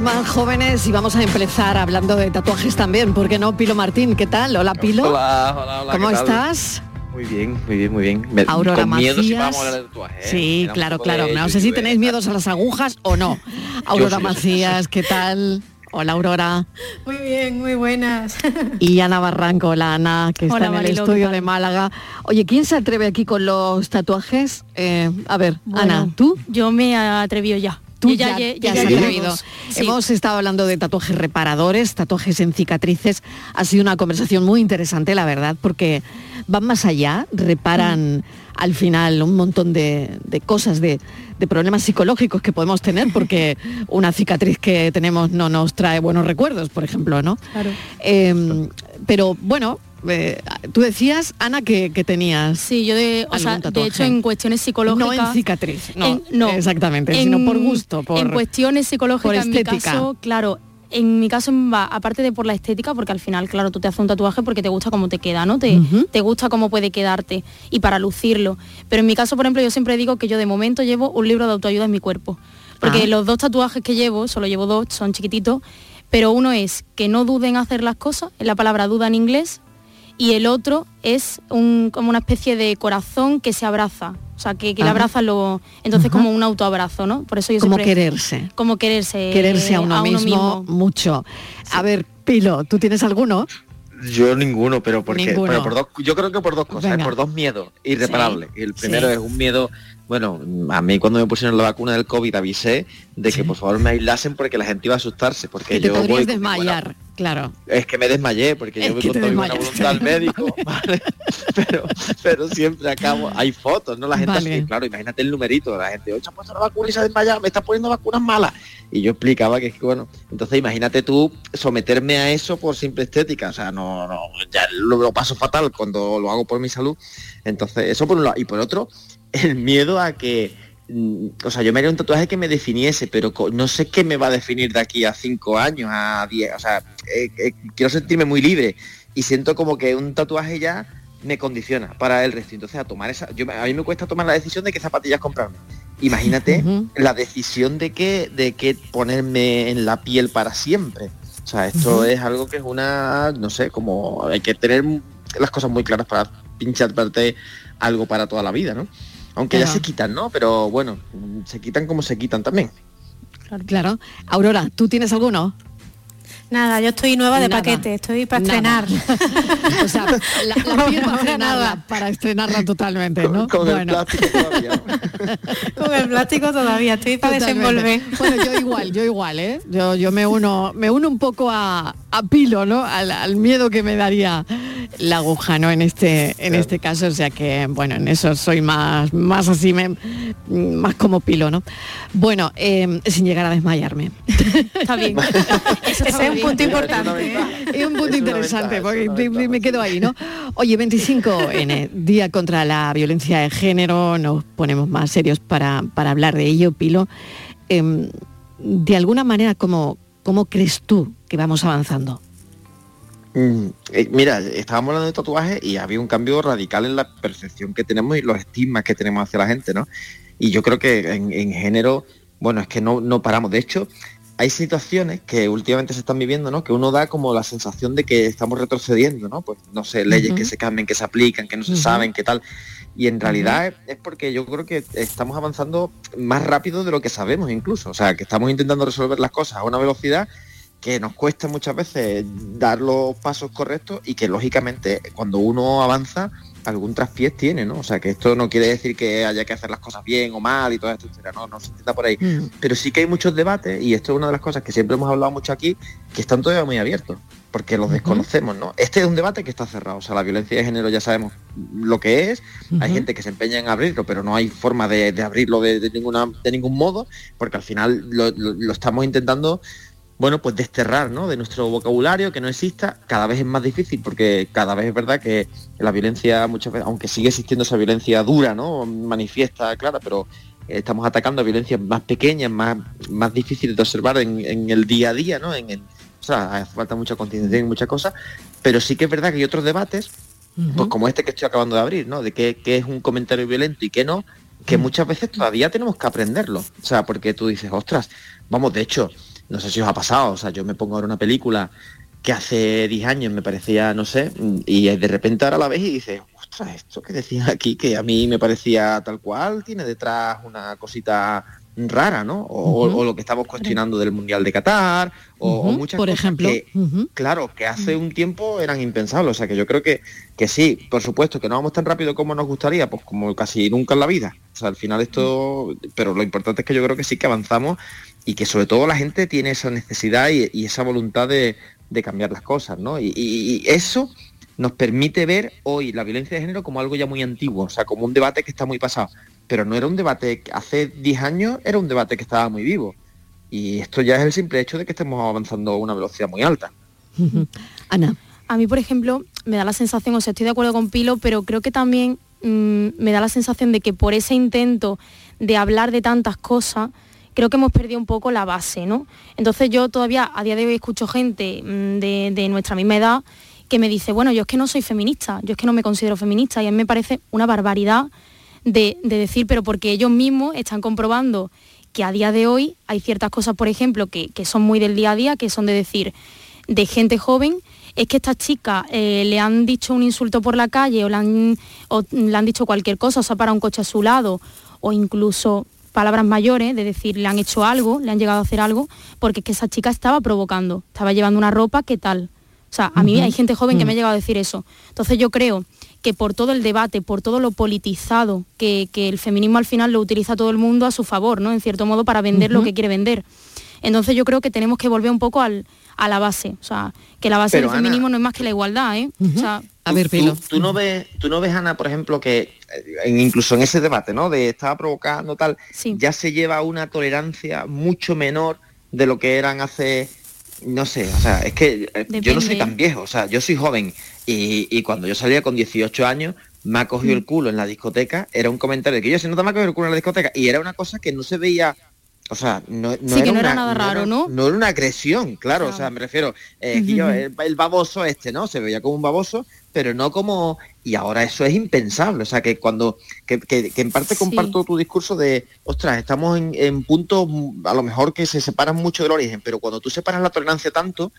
Los más jóvenes y vamos a empezar hablando de tatuajes también, ¿por qué no? Pilo Martín, ¿qué tal? Hola Pilo. Hola, hola, hola. ¿Cómo ¿qué tal? estás? Muy bien, muy bien, muy bien. Me- Aurora con miedo si Macías. vamos a hablar de tatuajes. Sí, claro, claro. de- No sé si tenéis miedos a las agujas o no. [LAUGHS] Aurora sí. Macías, ¿qué tal? Hola Aurora. Muy bien, muy buenas. Y Ana Barranco, la Ana, que está Hola, en el Mariló, ¿qué estudio de Málaga. Oye, ¿quién se atreve aquí con los tatuajes? Eh, a ver, Bueno, Ana, ¿tú? Yo me atrevido ya. Tú ya, lle- ya yo has atrevido. Sí. Hemos estado hablando de tatuajes reparadores, tatuajes en cicatrices. Ha sido una conversación muy interesante, la verdad, porque van más allá, reparan Mm. al final un montón de, de cosas, de, de problemas psicológicos que podemos tener, porque [LAUGHS] una cicatriz que tenemos no nos trae buenos recuerdos, por ejemplo, ¿no? Claro. Eh, pero bueno, eh, tú decías, Ana, que, que tenías. Sí, yo de, o sea, de hecho en cuestiones psicológicas. No en cicatriz, no, en- no, exactamente, en- sino por gusto, por en cuestiones psicológicas, en mi caso, claro, en mi caso va, aparte de por la estética, porque al final, claro, tú te haces un tatuaje porque te gusta cómo te queda, ¿no? Te, te gusta cómo puede quedarte y para lucirlo. Pero en mi caso, por ejemplo, yo siempre digo que yo de momento llevo un libro de autoayuda en mi cuerpo. Porque Ah. los dos tatuajes que llevo, solo llevo dos, son chiquititos, pero uno es que no duden en hacer las cosas, la palabra duda en inglés, y el otro es un, como una especie de corazón que se abraza. O sea, que, que le Ajá. abraza lo. Entonces Ajá. como un autoabrazo, ¿no? Por eso yo Como siempre. quererse. Como quererse. quererse a uno, mismo, mucho. A ver, Pilo, ¿tú tienes alguno? Yo ninguno, pero porque Ninguno. pero por dos, yo creo que por dos cosas, ¿eh? Venga. por dos miedos irreparables. Y el primero sí. es un miedo, bueno, a mí cuando me pusieron la vacuna del COVID avisé de que por favor me aislasen porque la gente iba a asustarse, porque Que te yo podrías voy buena- desmayar, claro. es que me desmayé porque Es yo voy que con toda mi buena voluntad al médico, [LAUGHS] ¿vale? pero, pero siempre acabo, hay fotos, ¿no? La gente Vale. así, claro, imagínate el numerito, la gente, oye, se ha puesto la vacuna y se ha desmayado, me está poniendo vacunas malas. Y yo explicaba que es que bueno, entonces imagínate tú someterme a eso por simple estética, o sea, no, no, ya lo, lo paso fatal cuando lo hago por mi salud. Entonces, eso por un lado. Y por otro, el miedo a que mm, o sea, yo me haría un tatuaje que me definiese, pero no sé qué me va a definir de aquí a cinco años, a diez, o sea, eh, eh, quiero sentirme muy libre y siento como que un tatuaje ya me condiciona para el resto. Entonces a tomar esa, yo, a mí me cuesta tomar la decisión de qué zapatillas comprarme. Imagínate [LAUGHS] la decisión de qué, de qué ponerme en la piel para siempre. O sea, esto es algo que es una, no sé, como hay que tener las cosas muy claras para pincharte algo para toda la vida, ¿no? Aunque ya se quitan, ¿no? Pero bueno, se quitan como se quitan también. Claro. Aurora, ¿tú tienes alguno? Nada, yo estoy nueva de Nada. paquete, estoy para estrenar. [LAUGHS] o sea, la, la [LAUGHS] para estrenarla, para estrenarla totalmente, ¿no? Con el Bueno. plástico todavía. [LAUGHS] Con el plástico todavía, estoy para Totalmente. desenvolver. Bueno, yo igual, yo igual, ¿eh? Yo, yo me uno, me uno un poco a, a Pilo, ¿no? Al, al miedo que me daría la aguja, ¿no? En este, en este caso, o sea que, bueno, en eso soy más, más así, me- más como Pilo, ¿no? Bueno, eh, sin llegar a desmayarme. Está bien. Ese es un punto importante. ¿eh? Es un punto interesante, porque me quedo ahí, ¿no? Oye, 25N, Día contra la Violencia de Género, nos ponemos más serios para, para hablar de ello, Pilo. Em, de alguna manera, ¿cómo, ¿cómo crees tú que vamos avanzando? Mm, eh, mira, estábamos hablando de tatuajes y había un cambio radical en la percepción que tenemos y los estigmas que tenemos hacia la gente, ¿no? Y yo creo que en, en género, bueno, es que no, no paramos. De hecho, hay situaciones que últimamente se están viviendo, ¿no? Que uno da como la sensación de que estamos retrocediendo, ¿no? Pues no sé, leyes que se cambien, que se aplican, que no se saben, qué tal. Y en realidad es, es porque yo creo que estamos avanzando más rápido de lo que sabemos incluso. O sea, que estamos intentando resolver las cosas a una velocidad que nos cuesta muchas veces dar los pasos correctos y que lógicamente cuando uno avanza algún traspiés tiene, ¿no? O sea, que esto no quiere decir que haya que hacer las cosas bien o mal y todo esto, etcétera, no, no se intenta por ahí. Mm. Pero sí que hay muchos debates y esto es una de las cosas que siempre hemos hablado mucho aquí, que están todavía muy abiertos, porque los desconocemos, ¿no? Este es un debate que está cerrado, o sea, la violencia de género ya sabemos lo que es, hay gente que se empeña en abrirlo, pero no hay forma de, de abrirlo de, de ninguna, de ningún modo, porque al final lo, lo- lo estamos intentando bueno, pues desterrar ¿no? de nuestro vocabulario, que no exista, cada vez es más difícil, porque cada vez es verdad que la violencia muchas veces, aunque sigue existiendo esa violencia dura, ¿no? Manifiesta, clara, pero estamos atacando a violencias más pequeñas, más, más difíciles de observar en, en el día a día, ¿no? En el- o sea, hace falta mucha concienciación y muchas cosas, pero sí que es verdad que hay otros debates, pues como este que estoy acabando de abrir, ¿no? De qué, qué es un comentario violento y qué no, que muchas veces todavía tenemos que aprenderlo. O sea, porque tú dices, ostras, vamos, de hecho, no sé si os ha pasado, o sea, yo me pongo a ver una película que hace 10 años me parecía, no sé, y de repente ahora la ves y dices, ostras, esto que decían aquí, que a mí me parecía tal cual, tiene detrás una cosita rara, ¿no? O, lo que estamos cuestionando del Mundial de Qatar, o, o Ujú, muchas por cosas ejemplo. que, claro, que hace un tiempo eran impensables. O sea, que yo creo que, que sí, por supuesto, que no vamos tan rápido como nos gustaría, pues como casi nunca en la vida. O sea, al final esto, pero lo importante es que yo creo que sí que avanzamos y que sobre todo la gente tiene esa necesidad y, y esa voluntad de, de cambiar las cosas, ¿no? Y, y- y eso nos permite ver hoy la violencia de género como algo ya muy antiguo, o sea, como un debate que está muy pasado. Pero no era un debate, que hace 10 años era un debate que estaba muy vivo. Y esto ya es el simple hecho de que estemos avanzando a una velocidad muy alta. Ana. A mí, por ejemplo, me da la sensación, o sea, estoy de acuerdo con Pilo, pero creo que también mm, me da la sensación de que por ese intento de hablar de tantas cosas, creo que hemos perdido un poco la base, ¿no? Entonces yo todavía a día de hoy escucho gente mm, de, nuestra misma edad que me dice, bueno, yo es que no soy feminista, yo es que no me considero feminista y a mí me parece una barbaridad de, de decir, pero porque ellos mismos están comprobando que a día de hoy hay ciertas cosas, por ejemplo, que, que son muy del día a día, que son de decir, de gente joven, es que esta chica eh, le han dicho un insulto por la calle o le, han, o le han dicho cualquier cosa, o se ha parado un coche a su lado, o incluso palabras mayores, de decir, le han hecho algo, le han llegado a hacer algo, porque es que esa chica estaba provocando, estaba llevando una ropa, ¿qué tal? O sea, a mí hay gente joven que me ha Mm. llegado a decir eso. Entonces yo creo que por todo el debate, por todo lo politizado, que, que el feminismo al final lo utiliza todo el mundo a su favor, ¿no? En cierto modo, para vender lo que quiere vender. Entonces yo creo que tenemos que volver un poco al, a la base. O sea, que la base Pero, del Ana- feminismo no es más que la igualdad, ¿eh? O sea, A ver, Tú- Pilo. Tú, no ves, tú no ves, Ana, por ejemplo, que eh, en- incluso en ese debate, ¿no? De estaba provocando tal, ya se lleva una tolerancia mucho menor de lo que eran hace, no sé, o sea, es que eh, yo no soy tan viejo, o sea, yo soy joven y, y cuando yo salía con 18 años me ha cogido Mm. el culo en la discoteca, era un comentario de que yo se nota me ha cogido el culo en la discoteca y era una cosa que no se veía o sea, no, no Sí, que no era una- nada raro, ¿no? No era una agresión, claro, o sea, me refiero, eh, yo, el, el baboso este, ¿no? Se veía como un baboso, pero no como... Y ahora eso es impensable, o sea, que cuando... Que, que- que en parte comparto tu discurso de, ostras, estamos en, en puntos mm, a lo mejor que se separan mucho del origen, pero cuando tú separas la tolerancia tanto,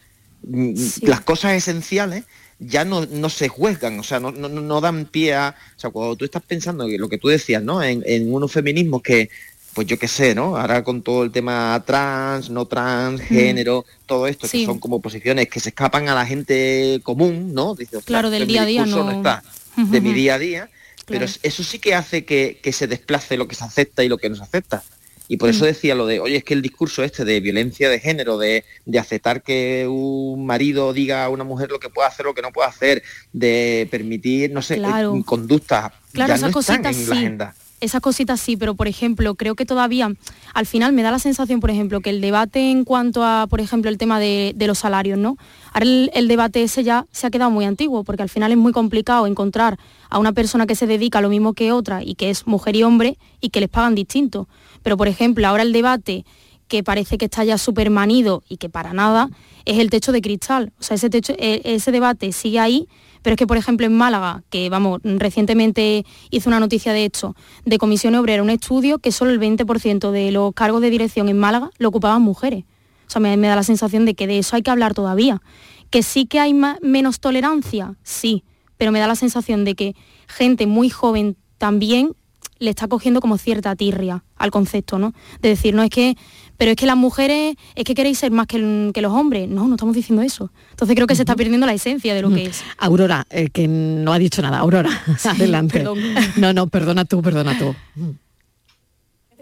mm, las cosas esenciales ya no, no se juzgan, o sea, no, no, no dan pie a... O sea, cuando tú estás pensando en lo que tú decías, ¿no? En, en unos feminismos que, pues yo qué sé, ¿no? Ahora con todo el tema trans, no trans, género, todo esto, Sí. que son como posiciones que se escapan a la gente común, ¿no? Dice, Claro, del mi día a día discurso no- está de mi día a día, pero eso sí que hace que, que se desplace lo que se acepta y lo que no se acepta. Y por eso Mm. decía lo de, oye, es que el discurso este de violencia de género, de, de aceptar que un marido diga a una mujer lo que puede hacer o lo que no puede hacer, de permitir, no sé, Claro. eh, conductas, Claro, ya no están en la agenda. Esas cositas sí, pero por ejemplo, creo que todavía, al final me da la sensación, por ejemplo, que el debate en cuanto a, por ejemplo, el tema de, los salarios, ¿no? Ahora el, debate ese ya se ha quedado muy antiguo, porque al final es muy complicado encontrar a una persona que se dedica a lo mismo que otra y que es mujer y hombre y que les pagan distinto. Pero, por ejemplo, ahora el debate que parece que está ya súper manido y que para nada, es el techo de cristal. O sea, ese, techo, e- ese debate sigue ahí, pero es que, por ejemplo, en Málaga, que vamos, recientemente hizo una noticia de hecho, de Comisión Obrera, un estudio que solo el 20% de los cargos de dirección en Málaga lo ocupaban mujeres. O sea, me, da la sensación de que de eso hay que hablar todavía. Que sí que hay ma- menos tolerancia, sí, pero me da la sensación de que gente muy joven también le está cogiendo como cierta tirria al concepto, ¿no? De decir, no es que, pero es que las mujeres, es que queréis ser más que, los hombres. No, no estamos diciendo eso. Entonces creo que se está perdiendo la esencia de lo que es. Aurora, eh, que no ha dicho nada. Aurora, [LAUGHS] adelante. perdón. No, no, perdona tú, perdona tú.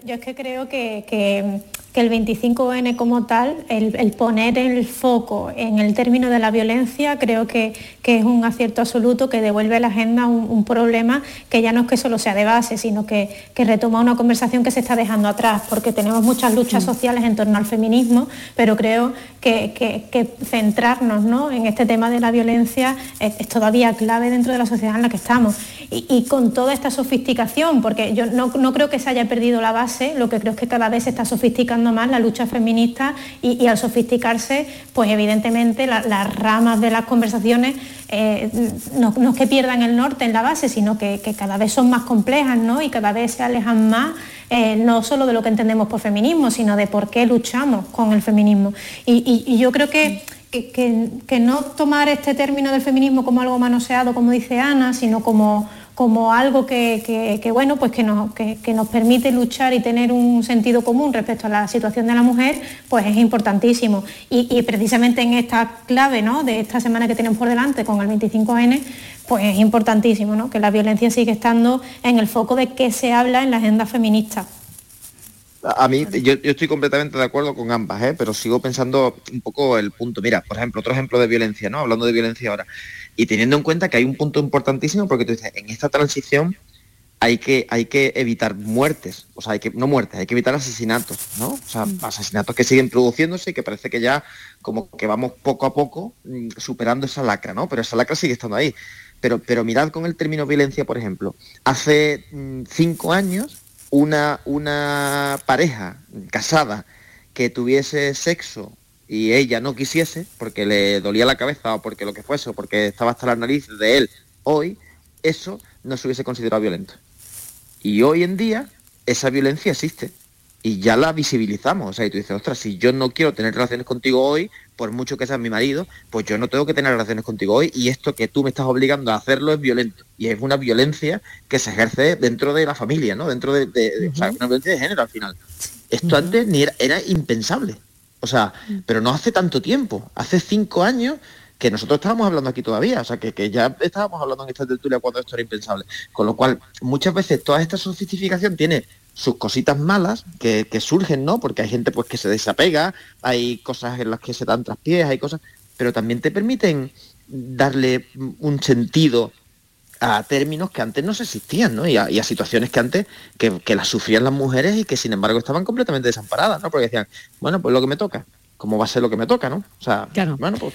Yo es que creo que, que- que el 25N como tal, el, el poner el foco en el término de la violencia, creo que, que es un acierto absoluto que devuelve a la agenda un, un problema que ya no es que solo sea de base, sino que, que retoma una conversación que se está dejando atrás, porque tenemos muchas luchas sociales en torno al feminismo, pero creo que, centrarnos ¿no? en este tema de la violencia es, es todavía clave dentro de la sociedad en la que estamos. Y, y con toda esta sofisticación, porque yo no, no creo que se haya perdido la base, lo que creo es que cada vez se está sofisticando más la lucha feminista y, al sofisticarse, pues evidentemente la- las ramas de las conversaciones eh, no, es que pierdan el norte en la base, sino que, cada vez son más complejas ¿no? y cada vez se alejan más eh, no solo de lo que entendemos por feminismo, sino de por qué luchamos con el feminismo. Y yo creo que, que- que- que no tomar este término del feminismo como algo manoseado, como dice Ana, sino como, como algo que, bueno, pues que nos, que- nos permite luchar y tener un sentido común respecto a la situación de la mujer, pues es importantísimo. Y, y precisamente en esta clave ¿no? de esta semana que tenemos por delante con el 25N, pues es importantísimo ¿no? que la violencia sigue estando en el foco de qué se habla en la agenda feminista. A mí, yo, yo estoy completamente de acuerdo con ambas, ¿eh? pero sigo pensando un poco el punto. Mira, por ejemplo, otro ejemplo de violencia, ¿no? Hablando de violencia ahora. Y teniendo en cuenta que hay un punto importantísimo, porque tú dices, en esta transición hay que, hay que evitar muertes, o sea, hay que, no muertes, hay que evitar asesinatos, ¿no? O sea, asesinatos que siguen produciéndose y que parece que ya como que vamos poco a poco mm, superando esa lacra, ¿no? Pero esa lacra sigue estando ahí. Pero, pero mirad con el término violencia, por ejemplo. Hace mm, cinco años, una, una pareja casada que tuviese sexo y ella no quisiese, porque le dolía la cabeza o porque lo que fuese, o porque estaba hasta la nariz de él, hoy eso no se hubiese considerado violento. Y hoy en día esa violencia existe y ya la visibilizamos. O sea, y tú dices, ostras, si yo no quiero tener relaciones contigo hoy, por mucho que seas mi marido, pues yo no tengo que tener relaciones contigo hoy y esto que tú me estás obligando a hacerlo es violento. Y es una violencia que se ejerce dentro de la familia, ¿no? Dentro de, de- de- o sea, una violencia de género al final. Esto antes ni era, era impensable. O sea, pero no hace tanto tiempo. Hace cinco años que nosotros estábamos hablando aquí todavía, o sea, que, que ya estábamos hablando en esta tertulia cuando esto era impensable. Con lo cual, muchas veces toda esta sofisticación tiene sus cositas malas que, que surgen, ¿no? Porque hay gente pues que se desapega, hay cosas en las que se dan traspiés, hay cosas, pero también te permiten darle un sentido a términos que antes no existían, ¿no? Y a, y a situaciones que antes que, que las sufrían las mujeres y que sin embargo estaban completamente desamparadas, ¿no? Porque decían, bueno, pues lo que me toca, ¿cómo va a ser lo que me toca, no? O sea, bueno, pues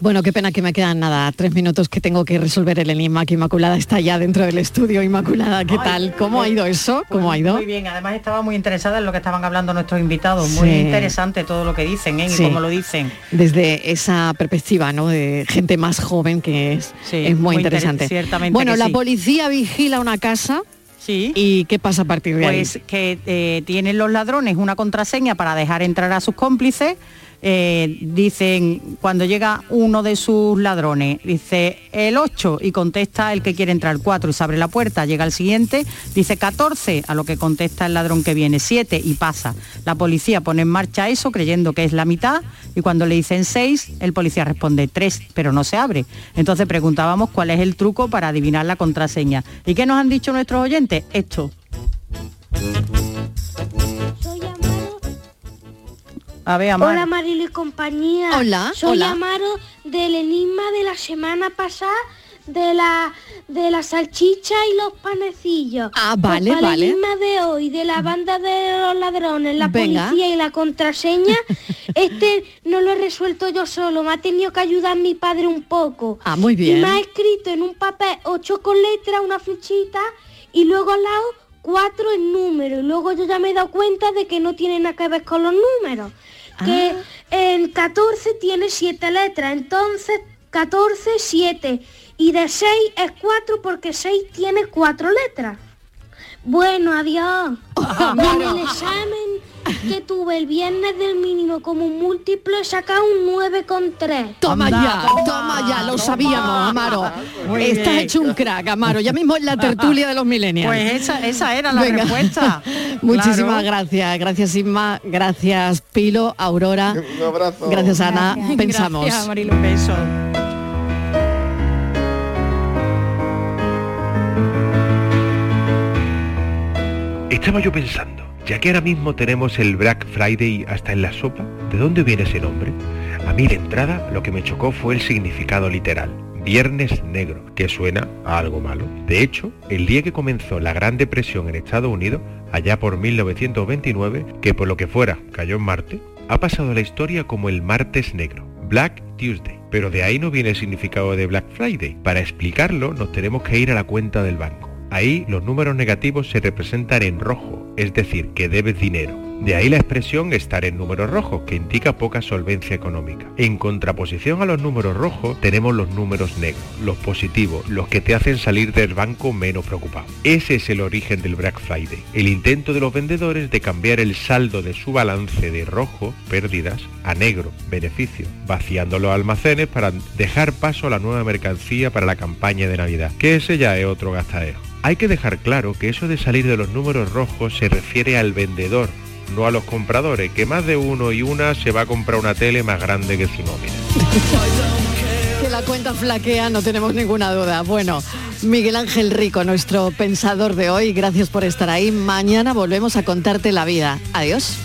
Bueno, qué pena que me quedan nada, tres minutos que tengo que resolver el enigma, que Inmaculada está ya dentro del estudio. Inmaculada, ¿qué tal? ¿Cómo ha ido eso? ¿Cómo ha ido? Muy bien, además estaba muy interesada en lo que estaban hablando nuestros invitados. Muy interesante todo lo que dicen ¿eh? Sí. y cómo lo dicen. Desde esa perspectiva, ¿no? De gente más joven que es, Sí, es muy, muy inter- interesante. ciertamente bueno, la sí. policía vigila una casa. Sí. ¿Y qué pasa a partir de Pues ahí? que eh, tienen los ladrones una contraseña para dejar entrar a sus cómplices. Eh, dicen, cuando llega uno de sus ladrones, dice el 8 y contesta el que quiere entrar el 4 y se abre la puerta, llega el siguiente, dice 14, a lo que contesta el ladrón que viene 7 y pasa. La policía pone en marcha eso creyendo que es la mitad y cuando le dicen 6, el policía responde 3, pero no se abre. Entonces preguntábamos cuál es el truco para adivinar la contraseña. ¿Y qué nos han dicho nuestros oyentes? Esto. A ver, Amar. Hola Marilo y compañía. Hola, Soy hola. Amaro del enigma de la semana pasada de la de la salchicha y los panecillos. Ah, Pues vale, para vale. El enigma de hoy de la banda de los ladrones, la Venga. policía y la contraseña, [LAUGHS] este no lo he resuelto yo solo, me ha tenido que ayudar mi padre un poco. Ah, muy Y bien. me ha escrito en un papel ocho con letra, una flechita y luego al lado cuatro en número. Y luego yo ya me he dado cuenta de que no tiene nada que ver con los números. Que Ah. el 14 tiene siete letras, entonces 14, 7. Y de 6 es 4 porque 6 tiene cuatro letras. Bueno, adiós. En el examen que tuve el viernes del mínimo como un múltiplo he sacado un 9,3. Toma ya, toma ya, lo sabíamos, Amaro. Muy Estás bien. hecho un crack, Amaro. Ya mismo en la tertulia de los millennials. Pues esa, esa era la Venga. respuesta. [LAUGHS] Muchísimas Claro. gracias. Gracias Inma, gracias Pilo, Aurora. Un abrazo. Gracias Ana. Pensamos. Gracias, Marilo. Beso. Estaba yo pensando, ya que ahora mismo tenemos el Black Friday hasta en la sopa, ¿de dónde viene ese nombre? A mí de entrada lo que me chocó fue el significado literal. Viernes Negro, que suena a algo malo. De hecho, el día que comenzó la Gran Depresión en Estados Unidos, allá por 1929, que por lo que fuera cayó en Marte, ha pasado la historia como el Martes Negro, Black Tuesday. Pero de ahí no viene el significado de Black Friday. Para explicarlo nos tenemos que ir a la cuenta del banco. Ahí los números negativos se representan en rojo, es decir, que debes dinero. De ahí la expresión estar en números rojos, que indica poca solvencia económica. En contraposición a los números rojos, tenemos los números negros, los positivos, los que te hacen salir del banco menos preocupado. Ese es el origen del Black Friday, el intento de los vendedores de cambiar el saldo de su balance de rojo, pérdidas, a negro, beneficio, vaciando los almacenes para dejar paso a la nueva mercancía para la campaña de Navidad, que ese ya es otro gastadero. Hay que dejar claro que eso de salir de los números rojos se refiere al vendedor, no a los compradores, que más de uno y una se va a comprar una tele más grande que su nómina. [LAUGHS] Que la cuenta flaquea, no tenemos ninguna duda. Bueno, Miguel Ángel Rico, nuestro pensador de hoy, gracias por estar ahí. Mañana volvemos a contarte la vida. Adiós.